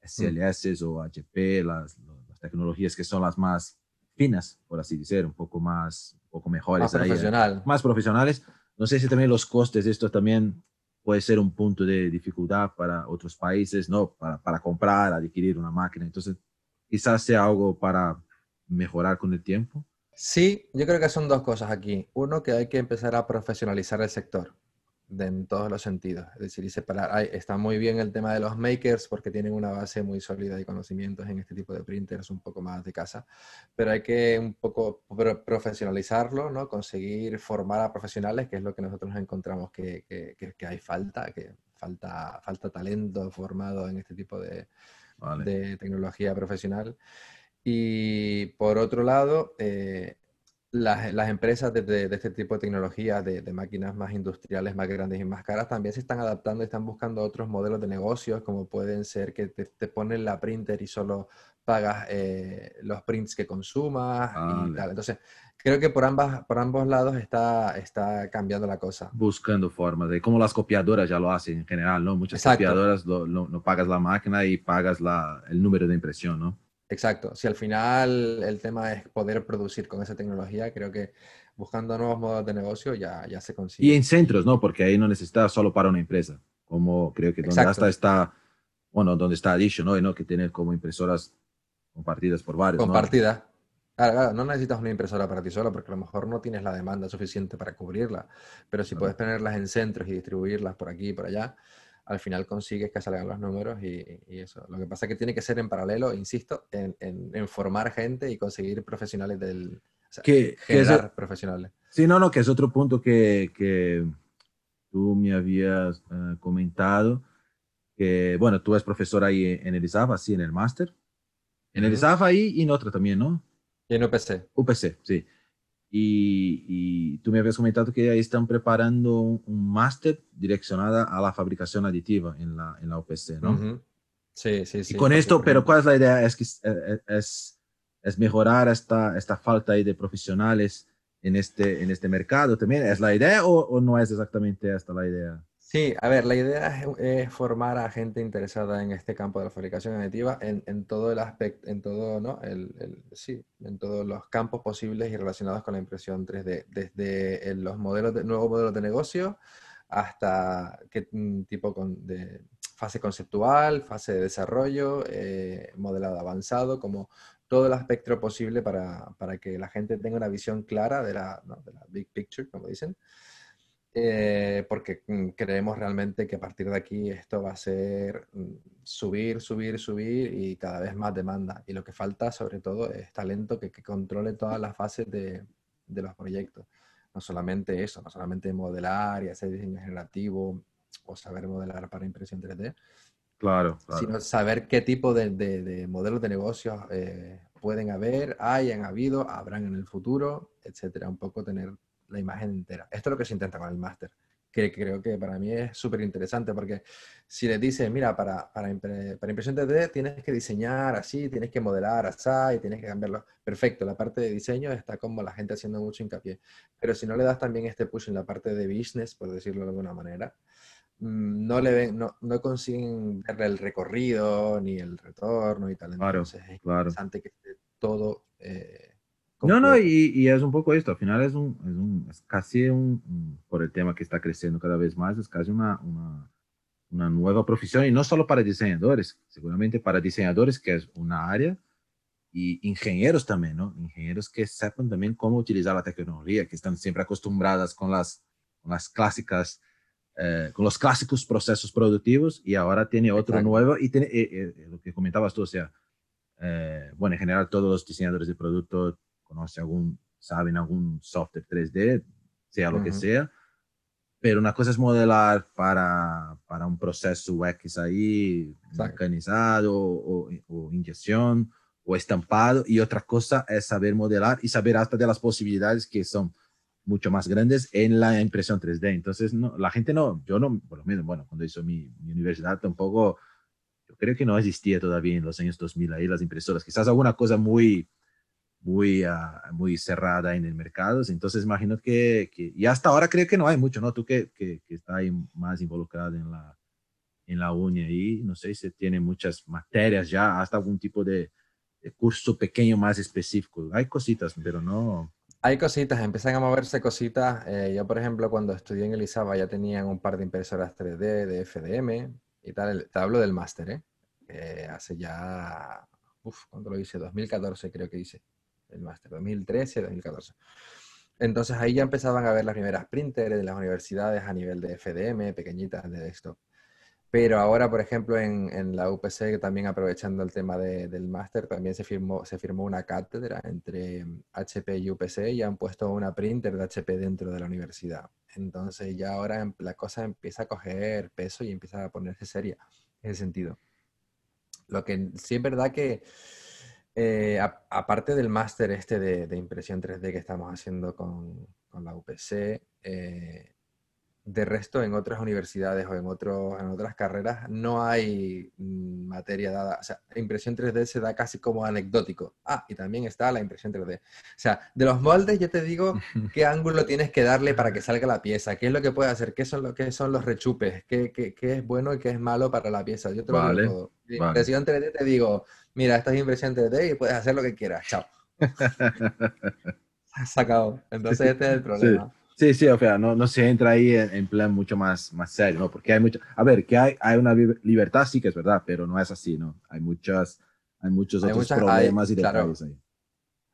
SLS o HP, las, las, tecnologías que son las más finas, por así decir, un poco más, un poco mejores. Más, profesional. más profesionales. No sé si también los costes de esto también puede ser un punto de dificultad para otros países, ¿no? Para, para comprar, adquirir una máquina. Entonces, quizás sea algo para mejorar con el tiempo. Sí, yo creo que son dos cosas aquí. Uno, que hay que empezar a profesionalizar el sector en todos los sentidos. Es decir, y separar. está muy bien el tema de los makers porque tienen una base muy sólida de conocimientos en este tipo de printers, un poco más de casa, pero hay que un poco profesionalizarlo, ¿no? Conseguir formar a profesionales, que es lo que nosotros encontramos que, que, hay falta, que falta, falta talento formado en este tipo de, de tecnología profesional. Y por otro lado, eh, las, empresas de, este tipo de tecnología, de, máquinas más industriales, más grandes y más caras, también se están adaptando y están buscando otros modelos de negocios, como pueden ser que te, ponen la printer y solo pagas eh, los prints que consumas y tal. Entonces, creo que por, ambas, por ambos lados está, está cambiando la cosa. Buscando formas de, como las copiadoras ya lo hacen en general, ¿no? Muchas copiadoras no, pagas la máquina y pagas la, el número de impresión, ¿no? Exacto. Si al final el tema es poder producir con esa tecnología, creo que buscando nuevos modos de negocio ya, ya se consigue. Y en centros, ¿no? Porque ahí no necesitas solo para una empresa, como creo que donde hasta está, bueno, donde está Addition, ¿no? ¿no? Que tiene como impresoras compartidas por varios. Claro, claro, no necesitas una impresora para ti solo porque a lo mejor no tienes la demanda suficiente para cubrirla, pero si puedes tenerlas en centros y distribuirlas por aquí y por allá, al final consigues que salgan los números y, eso. Lo que pasa es que tiene que ser en paralelo, insisto, en, formar gente y conseguir profesionales del... O que, generar profesionales. Sí, no, no, que es otro punto que, que tú me habías eh, comentado, que, bueno, tú eres profesor ahí en el ISAF, así en el máster. En el ISAF ahí y en otro también, ¿no? Y en UPC. UPC, sí. Y, tú me habías comentado que ahí están preparando un, máster direccionado a la fabricación aditiva en la, en la OPC, ¿no? Sí, sí, sí. Y con esto, pero ¿cuál es la idea? Es, que, es, es mejorar esta, esta falta de profesionales en este, en este mercado también. ¿Es la idea o, o no es exactamente esta la idea? Sí, a ver, la idea es, formar a gente interesada en este campo de la fabricación aditiva en, todo el aspecto, en todo, ¿no? El, sí, en todos los campos posibles y relacionados con la impresión 3D, desde los modelos de, nuevos modelos de negocio hasta qué mm, tipo de fase conceptual, fase de desarrollo, eh, modelado avanzado, como todo el aspecto posible para, que la gente tenga una visión clara de la, de la big picture, como dicen. Eh, porque mm, creemos realmente que a partir de aquí esto va a ser mm, subir, subir, subir y cada vez más demanda. Y lo que falta sobre todo es talento que, controle todas las fases de, de, los proyectos. No solamente eso, no solamente modelar y hacer diseño generativo o saber modelar para impresión 3D, claro, sino saber qué tipo de, de, modelos de negocios eh, pueden haber, hayan habido, habrán en el futuro, etcétera. Un poco tener la imagen entera. Esto es lo que se intenta con el máster, que creo que para mí es súper interesante porque si le dices, mira, para, para, para, impresión 3D tienes que diseñar así, tienes que modelar así y tienes que cambiarlo. Perfecto, la parte de diseño está como la gente haciendo mucho hincapié. Pero si no le das también este push en la parte de business, por decirlo de alguna manera, mm, no le ven, no, no consiguen verle el recorrido ni el retorno y tal. Entonces es interesante que esté todo eh, no, no, y, y, es un poco esto, al final es, un, es, un, es casi un, por el tema que está creciendo cada vez más, es casi una, una, una, nueva profesión y no solo para diseñadores, seguramente para diseñadores, que es una área, y ingenieros también, ¿no? Ingenieros que sepan también cómo utilizar la tecnología, que están siempre acostumbradas con las, con las clásicas, eh, con los clásicos procesos productivos y ahora tiene otro nuevo y tiene eh, eh, lo que comentabas tú, o sea, bueno, en general todos los diseñadores de producto conoce algún, saben algún software 3D, sea lo que sea, pero una cosa es modelar para, para un proceso X ahí, mecanizado o, o, inyección o estampado, y otra cosa es saber modelar y saber hasta de las posibilidades que son mucho más grandes en la impresión 3D. Entonces, no, la gente no, yo no, por lo menos, bueno, cuando hizo mi, mi universidad tampoco, yo creo que no existía todavía en los años 2000 ahí las impresoras. Quizás alguna cosa muy, muy, uh, muy cerrada en el mercado. Entonces, imagino que, que, y hasta ahora creo que no hay mucho, ¿no? Tú que, que, que está ahí más involucrado en la, en la uni ahí, no sé si tiene muchas materias ya, hasta algún tipo de, de, curso pequeño más específico. Hay cositas, pero no. Hay cositas, empiezan a moverse cositas. Eh, yo, por ejemplo, cuando estudié en Elizaba ya tenían un par de impresoras 3D de FDM y tal. Te hablo del máster, ¿eh? eh hace ya, uff, ¿cuándo lo hice? 2014 creo que hice el máster, 2013, 2014. Entonces ahí ya empezaban a ver las primeras printers de las universidades a nivel de FDM, pequeñitas de desktop. Pero ahora, por ejemplo, en, en la UPC, también aprovechando el tema de, del máster, también se firmó, se firmó una cátedra entre HP y UPC y han puesto una printer de HP dentro de la universidad. Entonces ya ahora em, la cosa empieza a coger peso y empieza a ponerse seria en ese sentido. Lo que sí es verdad que Eh, aparte del máster este de, impresión 3D que estamos haciendo con, con la UPC, eh, de resto, en otras universidades o en, otros, en otras carreras no hay mm, materia dada. O sea, impresión 3D se da casi como anecdótico. Ah, y también está la impresión 3D. O sea, de los moldes yo te digo qué ángulo tienes que darle para que salga la pieza, qué es lo que puede hacer, qué son, lo, qué son los rechupes, qué, qué, qué es bueno y qué es malo para la pieza. Yo te lo digo impresión 3D te digo, mira, esta es impresión 3D y puedes hacer lo que quieras. Chao. Sacado. Entonces este es el problema. Sí, sí, o sea, no, no se entra ahí en, plan mucho más, más serio, ¿no? Porque hay mucho, a ver, que hay, hay una libertad, sí que es verdad, pero no es así, ¿no? Hay muchas, hay muchos otros problemas y detalles ahí.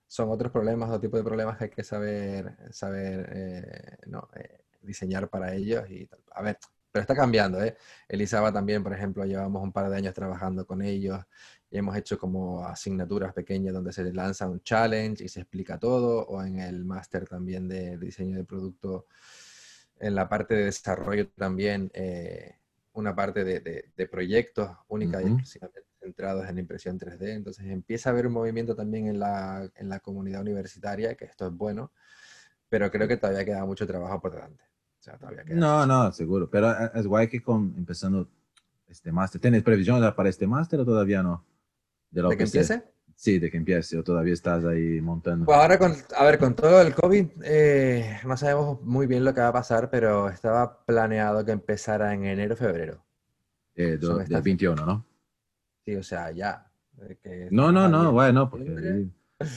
Son otros problemas, otro tipo de problemas que hay que saber, saber eh, no, eh, diseñar para ellos y tal. A ver, pero está cambiando, ¿eh? Elisaba también, por ejemplo, llevamos un par de años trabajando con ellos hemos hecho como asignaturas pequeñas donde se lanza un challenge y se explica todo, o en el máster también de, diseño de producto, en la parte de desarrollo también, eh, una parte de, proyectos únicas y exclusivamente centrados en impresión 3D. Entonces empieza a haber un movimiento también en la, en la comunidad universitaria, que esto es bueno, pero creo que todavía queda mucho trabajo por delante. no, no, seguro, pero eh, es guay que con, empezando este máster, ¿tienes previsión para este máster o todavía no? ¿De, que empiece? Sí, de que empiece, o todavía estás ahí montando. Pues ahora, con, a ver, con todo el COVID, eh, no sabemos muy bien lo que va a pasar, pero estaba planeado que empezara en enero, febrero. Eh, del 21, ¿no? Sí, o sea, ya. no, no, no, bueno, porque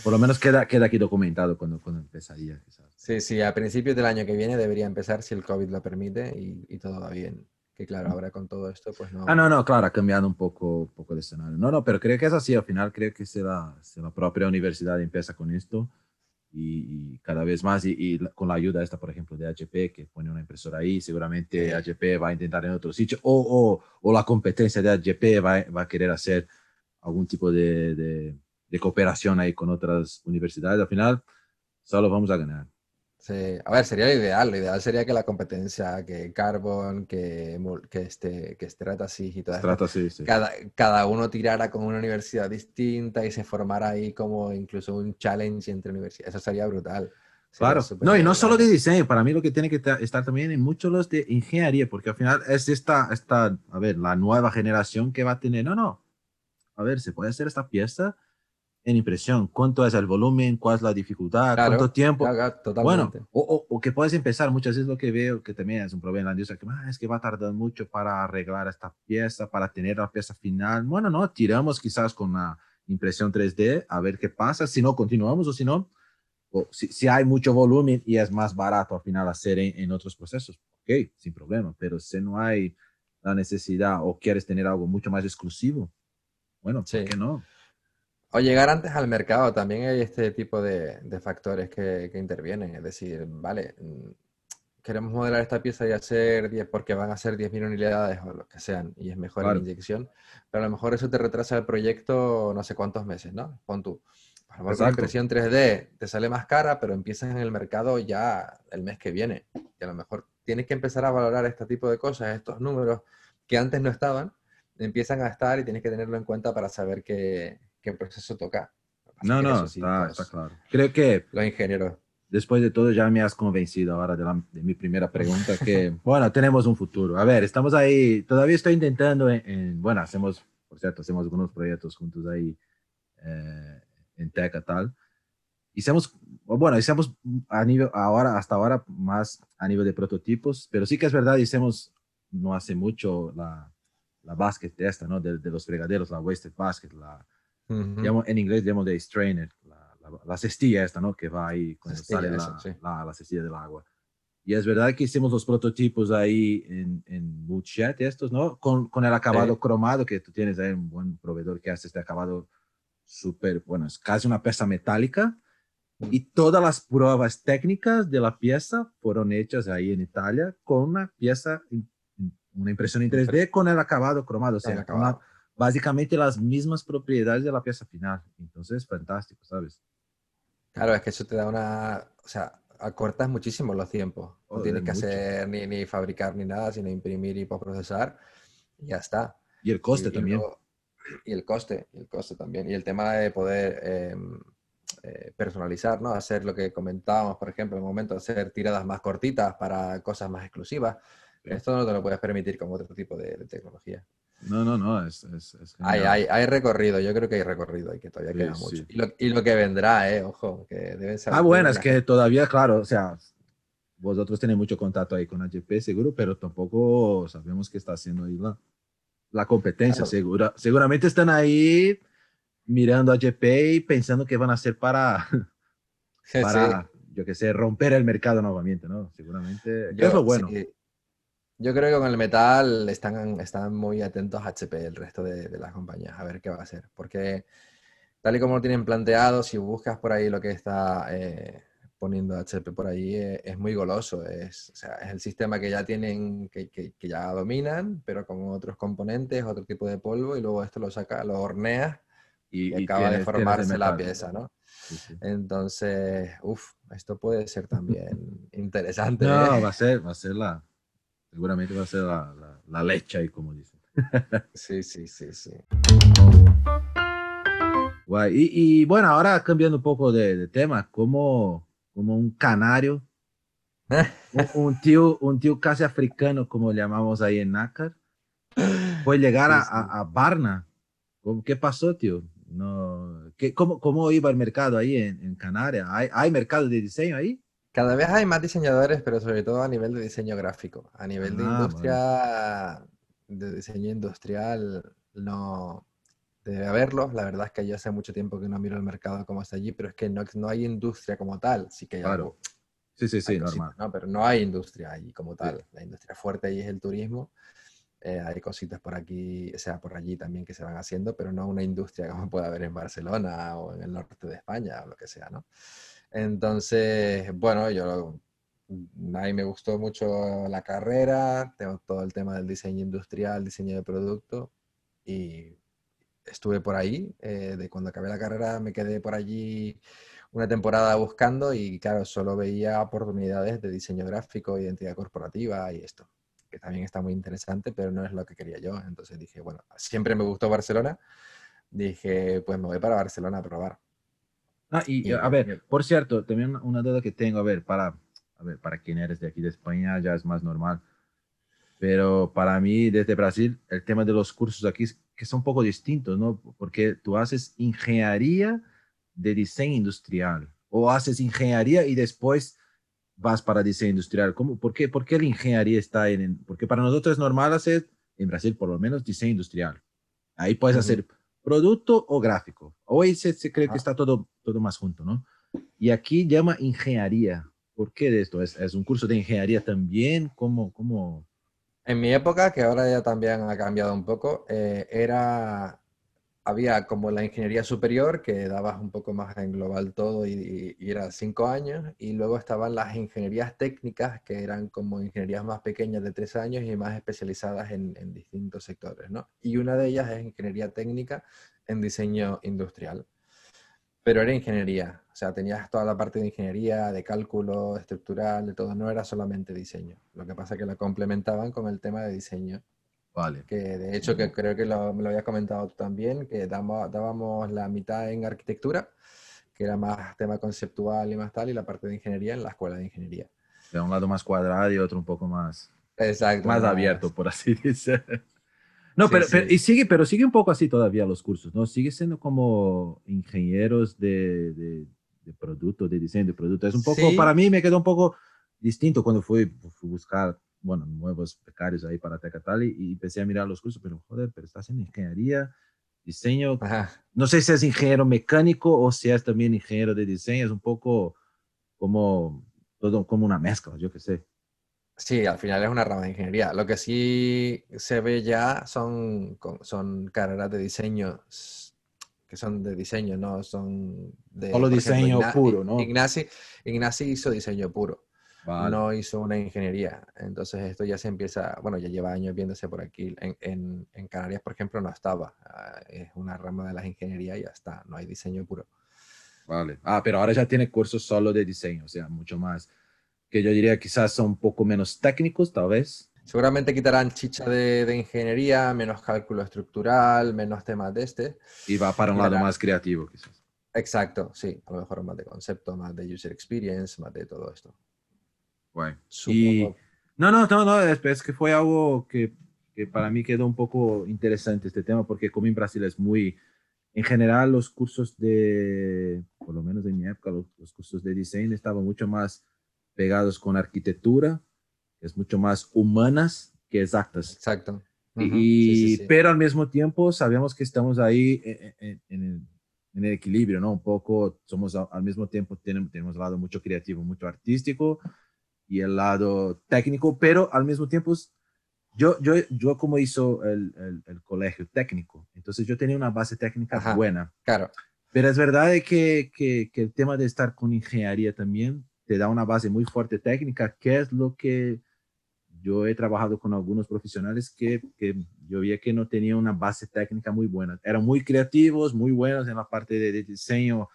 por lo menos queda, queda aquí documentado cuando, cuando empezaría. Sí, sí, a principios del año que viene debería empezar si el COVID lo permite y, y todo va bien. Que claro, ahora con todo esto, pues no. Ah, no, no, claro, ha cambiado un poco, poco de escenario. No, no, pero creo que es así. Al final, creo que si la, la propia universidad empieza con esto y, cada vez más, y, con la ayuda esta, por ejemplo, de HP, que pone una impresora ahí, seguramente HP va a intentar en otro sitio, o, o, o la competencia de HP va, va, a querer hacer algún tipo de, de, de cooperación ahí con otras universidades. Al final, solo vamos a ganar. Sí, a ver, sería lo ideal. Lo ideal sería que la competencia, que Carbon, que, que, este, que Stratasys y todas cada, cada uno tirara con una universidad distinta y se formara ahí como incluso un challenge entre universidades. Eso sería brutal. claro. No, y no solo de diseño. Para mí lo que tiene que estar también en muchos los de ingeniería, porque al final es esta, esta, a ver, la nueva generación que va a tener. No, no. A ver, se puede hacer esta pieza en impresión, cuánto es el volumen, cuál es la dificultad, cuánto tiempo. bueno, o, o, que puedes empezar, muchas veces lo que veo que también es un problema en la industria, que ah, es que va a tardar mucho para arreglar esta pieza, para tener la pieza final. Bueno, no, tiramos quizás con una impresión 3D a ver qué pasa, si no, continuamos o si no, o si, si hay mucho volumen y es más barato al final hacer en, en otros procesos, ok, sin problema, pero si no hay la necesidad o quieres tener algo mucho más exclusivo, bueno, ¿por qué no? O llegar antes al mercado, también hay este tipo de, factores que, intervienen. Es decir, vale, mm, queremos modelar esta pieza y hacer 10 porque van a ser 10.000 unidades o lo que sean y es mejor la inyección, pero a lo mejor eso te retrasa el proyecto no sé cuántos meses, ¿no? Pon tú. A lo mejor la impresión 3D te sale más cara, pero empiezas en el mercado ya el mes que viene. Y a lo mejor tienes que empezar a valorar este tipo de cosas, estos números que antes no estaban, empiezan a estar y tienes que tenerlo en cuenta para saber que qué proceso toca. No, no, está, está, claro. Creo que... Los ingenieros. Después de todo ya me has convencido ahora de, de mi primera pregunta, que, bueno, tenemos un futuro. A ver, estamos ahí, todavía estoy intentando, en, bueno, hacemos, por cierto, hacemos algunos proyectos juntos ahí eh, en Teca tal. Hicimos, bueno, hicimos a nivel, ahora, hasta ahora más a nivel de prototipos, pero sí que es verdad, hicimos no hace mucho la, la basket esta, ¿no? De, de los fregaderos, la wasted basket, la, en inglés llamamos de strainer, la, la, cestilla esta, ¿no? Que va ahí cuando sale la, la, cestilla del agua. Y es verdad que hicimos los prototipos ahí en, en Woodshed, estos, ¿no? Con, con el acabado cromado, que tú tienes ahí un buen proveedor que hace este acabado súper, bueno, es casi una pieza metálica. Y todas las pruebas técnicas de la pieza fueron hechas ahí en Italia con una pieza, una impresión en 3D con el acabado cromado. O sea, acabado básicamente las mismas propiedades de la pieza final. Entonces, fantástico, ¿sabes? Claro, es que eso te da una, o sea, acortas muchísimo los tiempos. No tienes que hacer ni, ni, fabricar ni nada, sino imprimir y procesar y ya está. Y el coste también. Y el coste, y el coste también. Y el tema de poder em, eh, personalizar, ¿no? Hacer lo que comentábamos, por ejemplo, en el momento de hacer tiradas más cortitas para cosas más exclusivas. Esto no te lo puedes permitir con otro tipo de, tecnología. No, no, no, es, hay, hay, hay, recorrido, yo creo que hay recorrido, hay que todavía queda mucho. Y lo, y lo, que vendrá, eh, ojo, que deben ser... Ah, bueno, es que todavía, claro, o sea, vosotros tenéis mucho contacto ahí con HP seguro, pero tampoco sabemos qué está haciendo ahí la, la competencia, segura, seguramente están ahí mirando a HP y pensando que van a hacer para, para yo que sé, romper el mercado nuevamente, ¿no? Seguramente. Yo, es lo bueno. Yo creo que con el metal están, están muy atentos a HP, el resto de, de, las compañías, a ver qué va a hacer. Porque tal y como lo tienen planteado, si buscas por ahí lo que está eh, poniendo HP por ahí, eh, es muy goloso. Es, o sea, es el sistema que ya tienen, que, que, que, ya dominan, pero con otros componentes, otro tipo de polvo, y luego esto lo saca, lo horneas y, acaba de formarse la pieza, ¿no? Entonces, uff, esto puede ser también interesante. No, ¿eh? va a ser, va a ser la, seguramente va a ser la, la, leche ahí, como dicen. sí, sí, sí, sí. Guay. Y, y, bueno, ahora cambiando un poco de, de tema, como, como un canario, un, un, tío, un tío casi africano, como le llamamos ahí en Nácar, puede llegar a, a, a Barna. ¿Qué pasó, tío? No, ¿qué, cómo, ¿Cómo iba el mercado ahí en, en Canarias? ¿Hay, ¿Hay mercado de diseño ahí? Cada vez hay más diseñadores, pero sobre todo a nivel de diseño gráfico. A nivel de ah, industria, de diseño industrial, no debe haberlo. La verdad es que yo hace mucho tiempo que no miro el mercado como está allí, pero es que no, no hay industria como tal. Sí que hay claro. Sí, sí, sí, normal. ¿no? Pero no hay industria allí como tal. La industria fuerte allí es el turismo eh, hay cositas por aquí, o sea, por allí también que se van haciendo, pero no una industria como puede haber en Barcelona o en el norte de España o lo que sea, ¿no? Entonces, bueno, yo a mí me gustó mucho la carrera, tengo todo el tema del diseño industrial, diseño de producto y estuve por ahí. Eh, de cuando acabé la carrera me quedé por allí una temporada buscando y claro, solo veía oportunidades de diseño gráfico, identidad corporativa y esto que también está muy interesante, pero no es lo que quería yo. Entonces dije, bueno, siempre me gustó Barcelona. Dije, pues me voy para Barcelona a probar. Ah, y, a ver, por cierto, también una duda que tengo, a ver, para, a ver, para quien eres de aquí de España ya es más normal, pero para mí desde Brasil el tema de los cursos aquí es que son un poco distintos, ¿no? Porque tú haces ingeniería de diseño industrial o haces ingeniería y después vas para diseño industrial? ¿Cómo, por, qué, ¿Por qué la ingeniería está en...? Porque para nosotros es normal hacer, en Brasil por lo menos, diseño industrial. Ahí puedes hacer producto o gráfico. Hoy se, se cree que está todo, todo más junto, ¿no? Y aquí llama ingeniería. ¿Por qué de esto? ¿Es, un curso de ingeniería también? ¿Cómo? En mi época, que ahora ya también ha cambiado un poco, eh, era había como la ingeniería superior, que dabas un poco más en global todo y, era cinco años, y luego estaban las ingenierías técnicas, que eran como ingenierías más pequeñas de tres años y más especializadas en, distintos sectores, ¿no? Y una de ellas es ingeniería técnica en diseño industrial. Pero era ingeniería, o sea, tenías toda la parte de ingeniería, de cálculo estructural, de todo, no era solamente diseño. Lo que pasa es que la complementaban con el tema de diseño Vale. Que de hecho, que creo que lo, me lo habías comentado tú también, que damos, dábamos la mitad en arquitectura, que era más tema conceptual y más tal, y la parte de ingeniería en la escuela de ingeniería. De un lado más cuadrado y otro un poco más, Exacto, más, abierto, por así decir. No, pero, y sigue, pero sigue un poco así todavía los cursos, ¿no? Sigue siendo como ingenieros de, de, de producto, de diseño de producto. Es un poco, para mí me quedó un poco distinto cuando fui, fui a buscar bueno, nuevos becarios ahí para Tecatali y empecé a mirar los cursos, pero joder, pero está haciendo ingeniería, diseño. No sé si es ingeniero mecánico o si es también ingeniero de diseño, es un poco como todo como una mezcla, yo qué sé. Sí, al final es una rama de ingeniería. Lo que sí se ve ya son, son carreras de diseño que son de diseño, no son de... Solo diseño puro, ¿no? Ignasi, Ignasi hizo diseño puro no hizo una ingeniería. Entonces esto ya se empieza, bueno, ya lleva años viéndose por aquí. En, en, Canarias, por ejemplo, no estaba. Ah, es una rama de la ingeniería y ya está, no hay diseño puro. Vale. Ah, pero ahora ya tiene cursos solo de diseño, o sea, mucho más, que yo diría quizás son un poco menos técnicos, tal vez. Seguramente quitarán chicha de, ingeniería, menos cálculo estructural, menos temas de este. Y va para un lado más creativo, quizás. Exacto, sí. A lo mejor más de concepto, más de user experience, más de todo esto. Bueno. Y... No, no, no, no, es que fue algo que, que, para mí quedó un poco interesante este tema, porque como en Brasil es muy, en general los cursos de, por lo menos en mi época, los, los cursos de diseño estaban mucho más pegados con arquitectura, es mucho más humanas que exactas. Exacto. y, Pero al mismo tiempo sabemos que estamos ahí en, en, el, equilibrio, ¿no? Un poco, somos al mismo tiempo, tenemos, tenemos el lado mucho creativo, mucho artístico y el lado técnico, pero al mismo tiempo yo, yo, yo como hizo el, el, el colegio técnico, entonces yo tenía una base técnica buena. Claro. Pero es verdad que, que, que, el tema de estar con ingeniería también te da una base muy fuerte técnica, que es lo que yo he trabajado con algunos profesionales que, que, yo vi que no tenían una base técnica muy buena. Eran muy creativos, muy buenos en la parte de, diseño,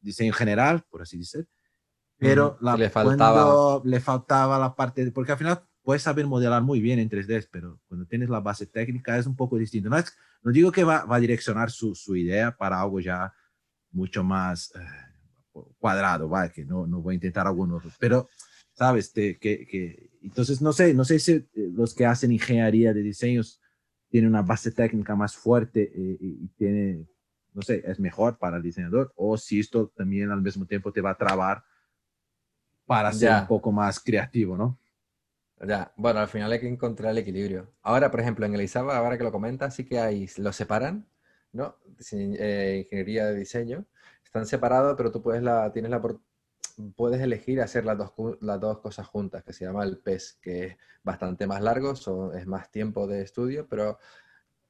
diseño general, por así decir, pero la, le, faltaba... le faltaba la parte, de, porque al final puedes saber modelar muy bien en 3D, pero cuando tienes la base técnica es un poco distinto. No, es, no digo que va, va a direccionar su, su, idea para algo ya mucho más eh, cuadrado, ¿vale? que no, no voy a intentar algunos, pero ¿sabes? que, que, entonces, no sé, no sé si eh, los que hacen ingeniería de diseños tienen una base técnica más fuerte eh, y, tiene, no sé, es mejor para el diseñador, o si esto también al mismo tiempo te va a trabar para ser un poco más creativo, ¿no? Ya, bueno, al final hay que encontrar el equilibrio. Ahora, por ejemplo, en el ISABA, ahora que lo comentas, sí que hay, lo separan, ¿no? Eh, ingeniería de diseño, están separados, pero tú puedes la, tienes la, puedes elegir hacer las dos, las dos cosas juntas, que se llama el PES, que es bastante más largo, es más tiempo de estudio, pero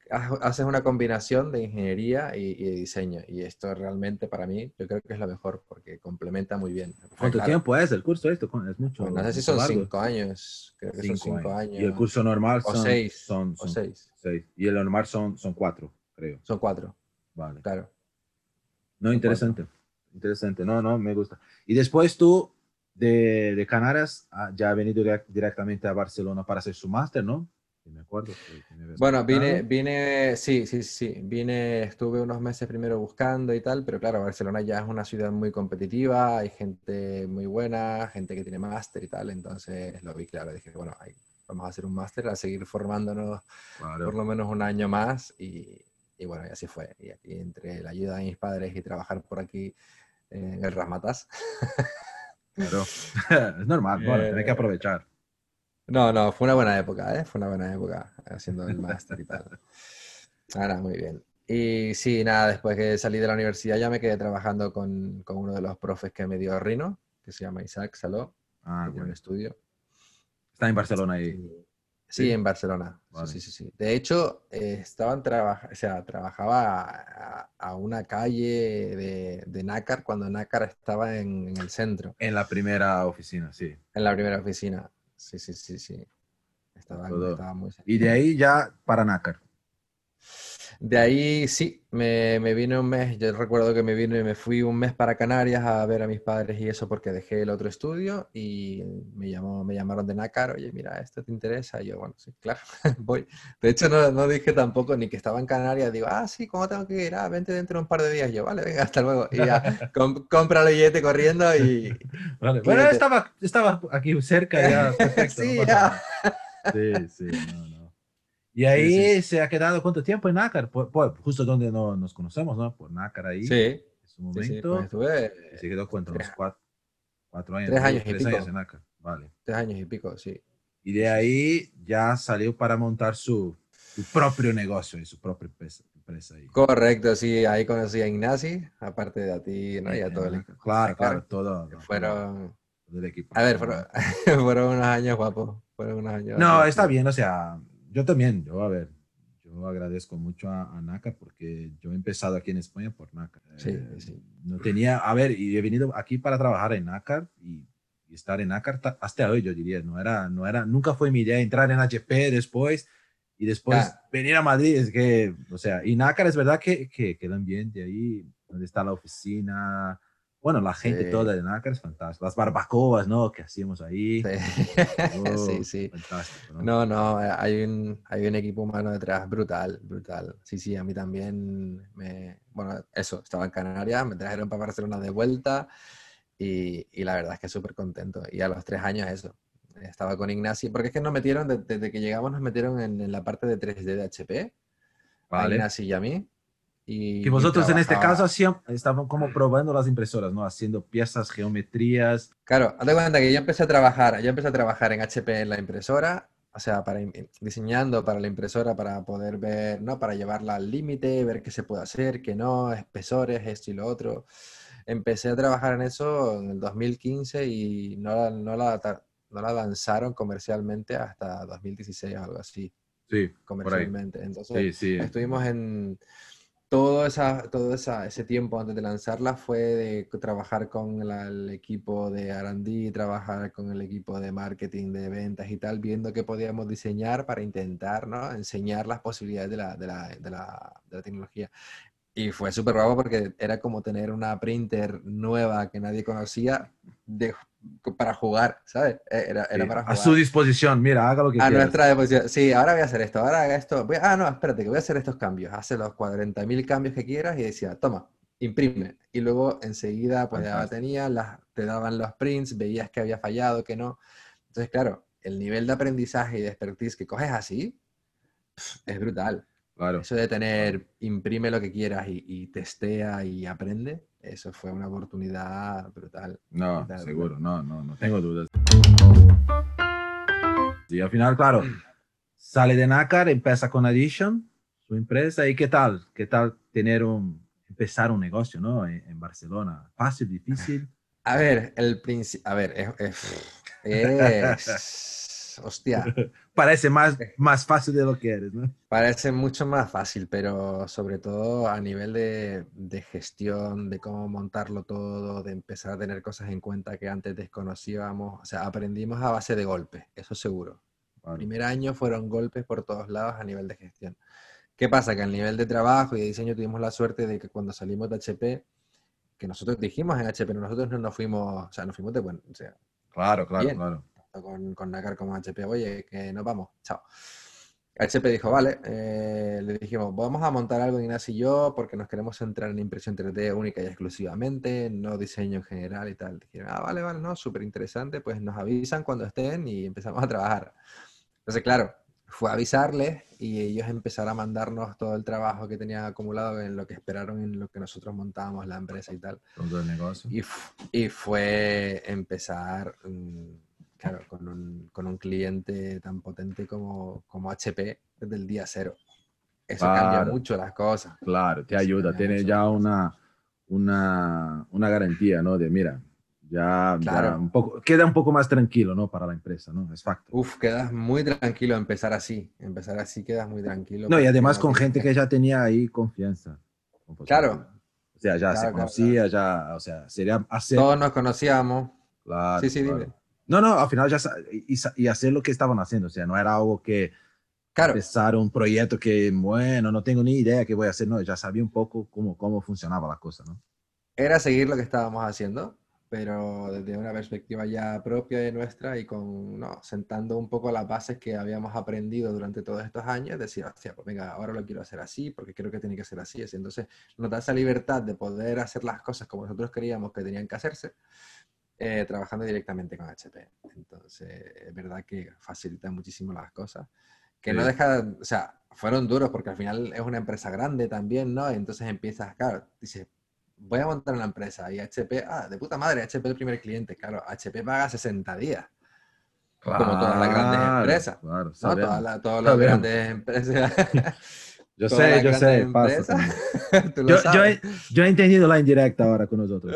haces una combinación de ingeniería y, diseño. Y esto realmente para mí, yo creo que es lo mejor, porque complementa muy bien. ¿Cuánto tiempo es el curso esto? Es mucho. Pues no sé si son cinco años, creo que son cinco años. Y el curso normal son, o seis. Son, o seis. Y el normal son, son cuatro, creo. Son cuatro. Vale. Claro. No, interesante. Interesante, no, no, me gusta. Y después tú, de, de Canarias, ah, ya has venido directamente a Barcelona para hacer su máster, ¿no? me acuerdo. bueno, vine, vine, sí, sí, sí, vine, estuve unos meses primero buscando y tal, pero claro, Barcelona ya es una ciudad muy competitiva, hay gente muy buena, gente que tiene máster y tal, entonces lo vi claro, dije, bueno, vamos a hacer un máster, a seguir formándonos por lo menos un año más y, y bueno, y así fue. Y aquí entre la ayuda de mis padres y trabajar por aquí en el Rasmatas. Claro, es normal, bueno, hay que eh, aprovechar. No, no, fue una buena época, ¿eh? Fue una buena época haciendo el máster y tal. Ahora, muy bien. Y sí, nada, después que salí de la universidad ya me quedé trabajando con, con uno de los profes que me dio Rino, que se llama Isaac Saló, ah, en estudio. Está en Barcelona ahí. Sí, en Barcelona. Sí, sí, sí. De hecho, eh, estaban trabajando, o sea, trabajaba a, una calle de, de, Nácar cuando Nácar estaba en, el centro. En la primera oficina, sí. En la primera oficina. Sí, sí, sí, sí. Estaba, estaba muy Y de ahí ya para Nácar. De ahí sí, me, me vine un mes, yo recuerdo que me vine y me fui un mes para Canarias a ver a mis padres y eso porque dejé el otro estudio y me, llamó, me llamaron de Nácar, oye, mira, ¿esto te interesa? Y yo, bueno, sí, claro, voy. De hecho, no, no, dije tampoco ni que estaba en Canarias, digo, ah, sí, ¿cómo tengo que ir? Ah, vente dentro de un par de días. yo, vale, venga, hasta luego. Y ya, compra el billete corriendo y... Vale. Bueno, estaba, estaba aquí cerca ya, perfecto. sí, ya. Sí, sí, no, no. Y ahí se ha quedado cuánto tiempo en Nácar, justo donde no, nos conocemos, ¿no? Por Nácar ahí. Sí. En su momento. Pues estuve, se quedó cuánto, unos cuatro, cuatro, años. Tres años y pico. años en Nácar, vale. Tres años y pico, sí. Y de ahí ya salió para montar su, su propio negocio y su propia empresa. Ahí. Correcto, sí, ahí conocí a Ignasi, aparte de a ti, ¿no? Y a todo el equipo. Claro, claro, todo. Fueron... Todo el equipo. A ver, fueron, fueron unos años guapos. Fueron unos años. No, está bien, o sea, yo también, yo a ver, yo agradezco mucho a, a, porque yo he empezado aquí en España por NACAR. Sí, eh, sí. No tenía, a ver, y he venido aquí para trabajar en NACAR y, estar en NACAR hasta hoy, yo diría, no era, no era, nunca fue mi idea entrar en HP después y después venir a Madrid, es que, o sea, y NACAR es verdad que, que queda bien de ahí, donde está la oficina, Bueno, la gente toda de NACAR es fantástica. Las barbacoas, ¿no? Que hacíamos ahí. Sí, sí. Fantástico, ¿no? no, no, hay un, hay un equipo humano detrás brutal, brutal. Sí, sí, a mí también me... Bueno, eso, estaba en Canarias, me trajeron para Barcelona de vuelta y, y la verdad es que súper contento. Y a los tres años eso, estaba con Ignacio, porque es que nos metieron, desde que llegamos nos metieron en, la parte de 3D de HP, vale. a Ignacio y a mí. Y, que vosotros en este caso hacían, estaban como probando las impresoras, ¿no? Haciendo piezas, geometrías. Claro, haz de cuenta que yo empecé a trabajar, yo empecé a trabajar en HP en la impresora, o sea, para diseñando para la impresora para poder ver, ¿no? Para llevarla al límite, ver qué se puede hacer, qué no, espesores, esto y lo otro. Empecé a trabajar en eso en el 2015 y no, no, la, no la lanzaron comercialmente hasta 2016 o algo así. Sí, comercialmente. Entonces, estuvimos en todo, esa, todo esa, ese tiempo antes de lanzarla fue de trabajar con el equipo de R&D, trabajar con el equipo de marketing, de ventas y tal, viendo qué podíamos diseñar para intentar ¿no? enseñar las posibilidades de la, de la, de la, de tecnología. Y fue súper guapo porque era como tener una printer nueva que nadie conocía de, para jugar, ¿sabes? E, era, para jugar. A su disposición, mira, haga lo que A nuestra disposición. Sí, ahora voy a hacer esto, ahora haga esto. ah, no, espérate, que voy a hacer estos cambios. Hace los 40.000 cambios que quieras y decía, toma, imprime. Y luego enseguida, pues ya tenía, las, te daban los prints, veías que había fallado, que no. Entonces, claro, el nivel de aprendizaje y de expertise que coges así es brutal. Claro. Eso de tener, imprime lo que quieras y, y testea y aprende, eso fue una oportunidad brutal. No, seguro, no, no, no tengo dudas. Y al final, claro, sale de NACAR, empieza con Addition, su empresa, ¿y qué tal? ¿Qué tal tener un, empezar un negocio, ¿no? En, Barcelona. ¿Fácil, difícil? A ver, el principio, a ver, es, es hostia. Parece más, más fácil de lo que eres, ¿no? Parece mucho más fácil, pero sobre todo a nivel de, de, gestión, de cómo montarlo todo, de empezar a tener cosas en cuenta que antes desconocíamos. O sea, aprendimos a base de golpes, eso seguro. El primer año fueron golpes por todos lados a nivel de gestión. ¿Qué pasa? Que a nivel de trabajo y de diseño tuvimos la suerte de que cuando salimos de HP, que nosotros dijimos en HP, pero nosotros no nos fuimos, o sea, nos fuimos de bueno, o sea, claro, claro, claro con, con Nacar como HP, oye, que nos vamos, chao. HP dijo, vale, eh, le dijimos, vamos a montar algo Ignacio y yo porque nos queremos centrar en impresión 3D única y exclusivamente, no diseño en general y tal. Dijeron, ah, vale, vale, no, súper interesante, pues nos avisan cuando estén y empezamos a trabajar. Entonces, claro, fue avisarles y ellos empezaron a mandarnos todo el trabajo que tenían acumulado en lo que esperaron en lo que nosotros montábamos la empresa y tal. Todo el negocio. Y, y fue empezar... Mm, Claro, con un, con un cliente tan potente como, como HP desde el día cero. Eso cambia mucho las cosas. Claro, te ayuda, tiene ya una, una, una, garantía, ¿no? De mira, ya, claro. un poco, queda un poco más tranquilo, ¿no? Para la empresa, ¿no? Es facto. Uf, quedas muy tranquilo empezar así. Empezar así quedas muy tranquilo. No, y además con gente que ya tenía ahí confianza. Claro. O sea, ya se conocía, ya, o sea, sería hacer... Todos nos conocíamos. Claro. Sí, sí, claro. dime. No, no, al final ya y, y, hacer lo que estaban haciendo, o sea, no era algo que claro. empezar un proyecto que, bueno, no tengo ni idea qué voy a hacer, no, ya sabía un poco cómo, cómo funcionaba la cosa, ¿no? Era seguir lo que estábamos haciendo, pero desde una perspectiva ya propia de nuestra y con, no, sentando un poco las bases que habíamos aprendido durante todos estos años, decir, hostia, pues venga, ahora lo quiero hacer así, porque creo que tiene que ser así. Entonces, nos da esa libertad de poder hacer las cosas como nosotros queríamos que tenían que hacerse, eh, trabajando directamente con HP. Entonces, es verdad que facilita muchísimo las cosas. Que no deja, o sea, fueron duros porque al final es una empresa grande también, ¿no? Entonces empiezas, claro, dices, voy a montar una empresa y HP, ah, de puta madre, HP el primer cliente, claro, HP paga 60 días. como todas las grandes empresas. Claro, ¿no? Todas, todas las grandes empresas. Yo sé, yo sé, pasa. yo, yo, he, yo, he, entendido la indirecta ahora con nosotros.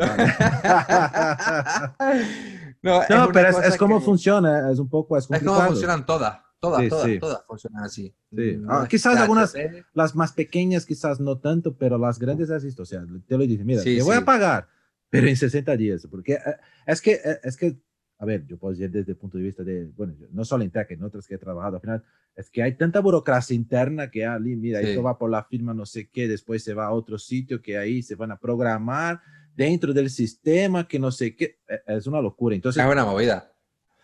no, no pero es, es como funciona, es un poco, es complicado. Es como funcionan todas, todas, todas, todas funcionan así. Sí. Mm, ah, quizás algunas, las más pequeñas quizás no tanto, pero las grandes es esto, o sea, te lo dicen, mira, te voy a pagar, pero en 60 días, porque eh, es que, eh, es que a ver, yo puedo decir desde el punto de vista de, bueno, no solo en Tech, en otras que he trabajado, al final, es que hay tanta burocracia interna que, ah, mira, esto va por la firma no sé qué, después se va a otro sitio que ahí se van a programar, dentro del sistema, que no sé qué, e, es una locura. Entonces, es una movida.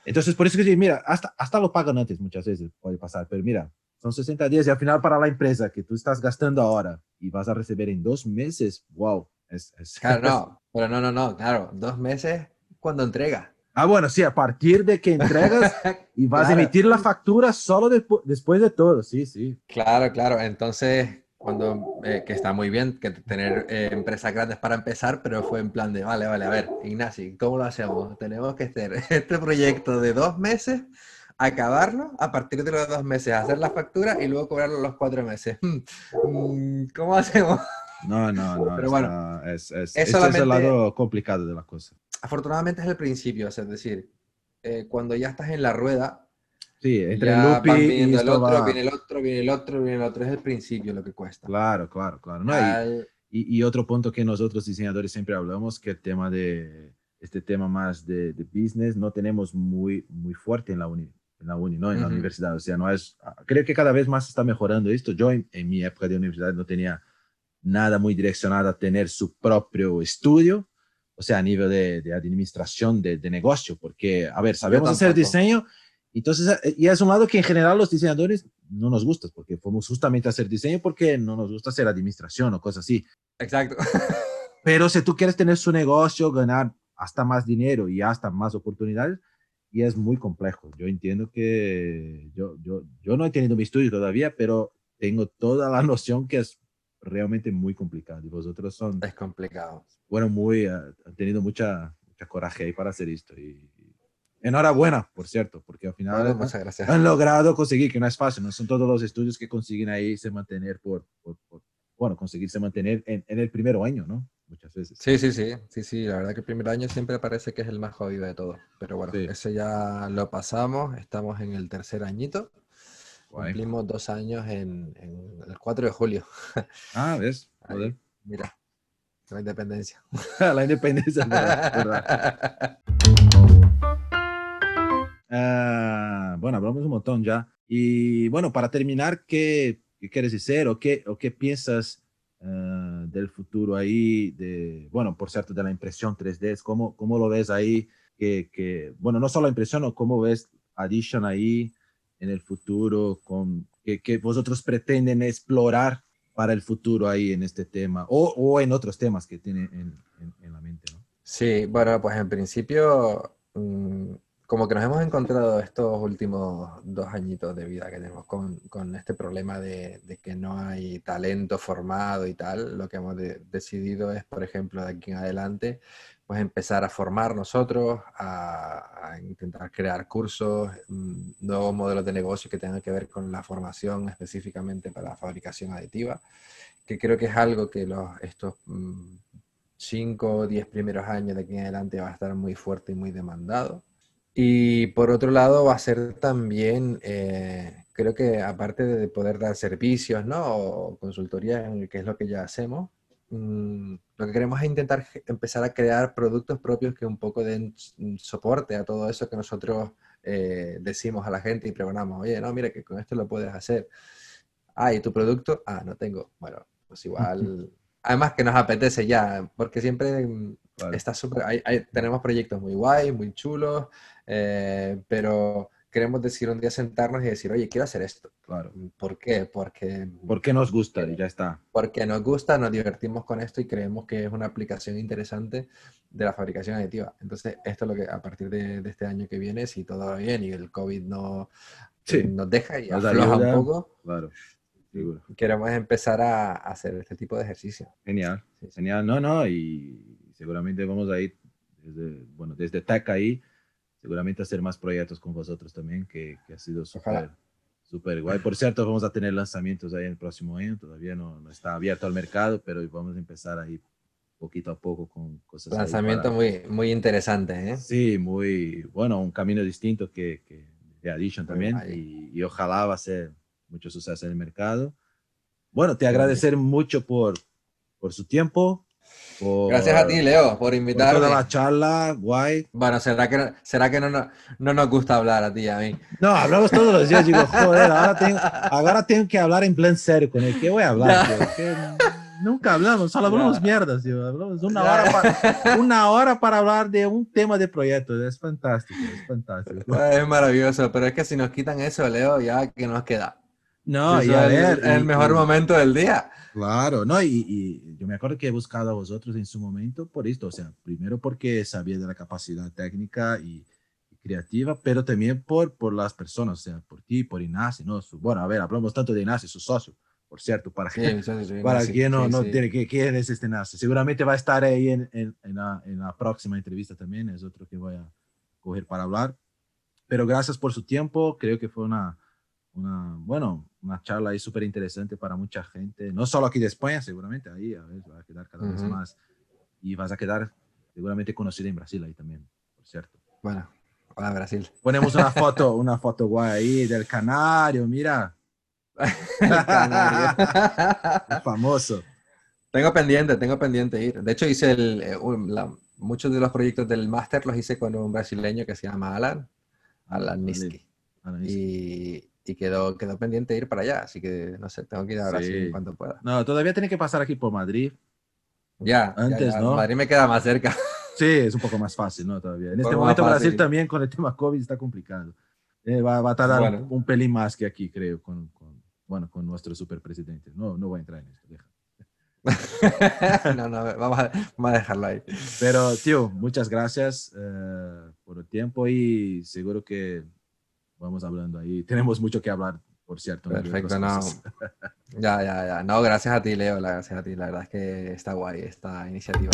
Entonces, por eso que mira, hasta, hasta lo pagan antes muchas veces, puede pasar, pero mira, son 60 días y al final para la empresa que tú estás gastando ahora y vas a recibir en dos meses, wow. Es, Claro, no, pero no, no, no, claro, dos meses cuando entrega. Ah, bueno, sí, a partir de que entregas y vas a emitir la factura solo después de todo, sí, sí. Claro, claro, entonces cuando, eh, que está muy bien que tener eh, empresas grandes para empezar, pero fue en plan de, vale, vale, a ver, Ignacio, ¿cómo lo hacemos? Tenemos que hacer este proyecto de dos meses, acabarlo, a partir de los dos meses hacer la factura y luego cobrarlo los cuatro meses. Mm, ¿Cómo hacemos? No, no, no. Pero bueno, es, es, es, es el lado complicado de la cosa. Afortunadamente es el principio, es decir, eh, cuando ya estás en la rueda, Sí, entre el loop y, el otro, viene el otro, viene el otro, viene el otro. Es el principio lo que cuesta. Claro, claro, claro. No, y, y, otro punto que nosotros diseñadores siempre hablamos, que el tema de, este tema más de, de business, no tenemos muy, muy fuerte en la uni, en la uni, ¿no? En la universidad. O sea, no es, creo que cada vez más está mejorando esto. Yo en, en mi época de universidad no tenía nada muy direccionado a tener su propio estudio, o sea, a nivel de, de administración de, de, negocio, porque, a ver, sabemos hacer diseño, entonces, eh, y es un lado que en general los diseñadores no nos gusta, porque fuimos justamente a hacer diseño porque no nos gusta hacer administración o cosas así. Exacto. Pero si tú quieres tener su negocio, ganar hasta más dinero y hasta más oportunidades, y es muy complejo. Yo entiendo que yo, yo, yo no he tenido mi estudio todavía, pero tengo toda la noción que es realmente muy complicado. Y vosotros son... Es complicado. Bueno, muy, eh, han tenido mucha, mucha coraje ahí para hacer esto. Y, Enhorabuena, por cierto, porque al final han logrado conseguir, que no es fácil, no son todos los estudios que consiguen ahí se mantener por, por, bueno, conseguirse mantener en, en, el primer año, ¿no? Muchas veces. Sí, sí, sí, sí, sí, la verdad que el primer año siempre parece que es el más jodido de todo, pero bueno, ese ya lo pasamos, estamos en el tercer añito, cumplimos dos años en, en, el 4 de julio. Ah, ¿ves? Joder. mira, la independencia. la independencia, verdad. Uh, bueno, hablamos un montón ya. Y bueno, para terminar, ¿qué, qué quieres decir o qué, o qué piensas uh, del futuro ahí? De, bueno, por cierto, de la impresión 3D, ¿cómo, cómo lo ves ahí? Que, que, bueno, no solo la impresión, o cómo ves Addition ahí en el futuro, con, que, que vosotros pretenden explorar para el futuro ahí en este tema o, o en otros temas que tienen en, en, la mente. Sí, bueno, pues en principio... Mmm como que nos hemos encontrado estos últimos dos añitos de vida que tenemos con, este problema de, que no hay talento formado y tal, lo que hemos de, decidido es, por ejemplo, de aquí en adelante, pues empezar a formar nosotros, a, intentar crear cursos, mm, nuevos modelos de negocio que tengan que ver con la formación específicamente para la fabricación aditiva, que creo que es algo que los, estos... Mm, cinco o diez primeros años de aquí en adelante va a estar muy fuerte y muy demandado. Y por otro lado va a ser también, eh, creo que aparte de poder dar servicios, ¿no? O consultoría, que es lo que ya hacemos, mmm, lo que queremos es intentar empezar a crear productos propios que un poco den soporte a todo eso que nosotros eh, decimos a la gente y pregonamos. Oye, no, mira que con esto lo puedes hacer. Ah, ¿y tu producto? Ah, no tengo. Bueno, pues igual... Además que nos apetece ya, porque siempre está súper... tenemos proyectos muy guay, muy chulos, eh, pero queremos decir un día sentarnos y decir, oye, quiero hacer esto. Claro. ¿Por qué? Porque... Porque nos gusta y ya está. Porque nos gusta, nos divertimos con esto y creemos que es una aplicación interesante de la fabricación aditiva. Entonces, esto es lo que a partir de, de este año que viene, si todo va bien y el COVID no sí. nos deja y nos afloja ayuda, un poco, claro. Seguro. queremos empezar a, hacer este tipo de ejercicio. Genial, sí, sí. genial. No, no, y seguramente vamos a ir desde, bueno, desde TEC ahí seguramente hacer más proyectos con vosotros también, que, que ha sido súper súper guay. Por cierto, vamos a tener lanzamientos ahí el próximo año, todavía no, no, está abierto al mercado, pero vamos a empezar ahí poquito a poco con cosas. Lanzamiento para... muy, muy interesante, ¿eh? Sí, muy, bueno, un camino distinto que, que de Addition también, y, y, ojalá va a ser mucho suceso en el mercado. Bueno, te agradecer mucho por, por su tiempo, por, Gracias a ti, Leo, por invitarme. Por toda la charla, guay. Bueno, ¿será que, será que no, no, no, nos gusta hablar a ti y a mí? No, hablamos todos los días. Digo, joder, ahora tengo, ahora tengo que hablar en plan serio con él. ¿Qué voy a hablar? Nunca hablamos, solo hablamos mierdas, tío. Hablamos una hora, para, una hora para hablar de un tema de proyecto. Es fantástico, es fantástico. Es maravilloso, pero es que si nos quitan eso, Leo, ya que nos queda. No, y a ver, es el, mejor momento del día. Claro, no, y, y, yo me acuerdo que he buscado a vosotros en su momento por esto, o sea, primero porque sabía de la capacidad técnica y, creativa, pero también por, por las personas, o sea, por ti, por Ignacio, ¿no? bueno, a ver, hablamos tanto de Ignacio, su socio, por cierto, para, que, para quien no, no tiene que quién es este Ignacio. Seguramente va a estar ahí en, en, en, la, en, la, próxima entrevista también, es otro que voy a coger para hablar. Pero gracias por su tiempo, creo que fue una, una bueno, una charla ahí súper interesante para mucha gente, no solo aquí de España, seguramente ahí a ver, va a quedar cada vez más y vas a quedar seguramente conocida en Brasil ahí también, por cierto. Bueno, hola Brasil. Ponemos una foto, una foto guay ahí del canario, mira. famoso. Tengo pendiente, tengo pendiente ir. De hecho, hice el, eh, muchos de los proyectos del máster los hice con un brasileño que se llama Alan, Alan Niski. Y, y quedó, quedó pendiente ir para allá, así que no sé, tengo que ir a Brasil en cuanto pueda. No, todavía tiene que pasar aquí por Madrid. Ya, antes, ¿no? Madrid me queda más cerca. Sí, es un poco más fácil, ¿no? Todavía. En este momento Brasil también con el tema COVID está complicado. Eh, va, va, a tardar un pelín más que aquí, creo, con, con, bueno, con nuestro superpresidente. No, no voy a entrar en esto, deja. no, no, vamos a, vamos a, dejarlo ahí. Pero, tío, muchas gracias eh, por el tiempo y seguro que vamos hablando ahí. Tenemos mucho que hablar, por cierto. Perfecto, no. ya, ya, ya. No, gracias a ti, Leo. Gracias a ti. La verdad es que está guay esta iniciativa.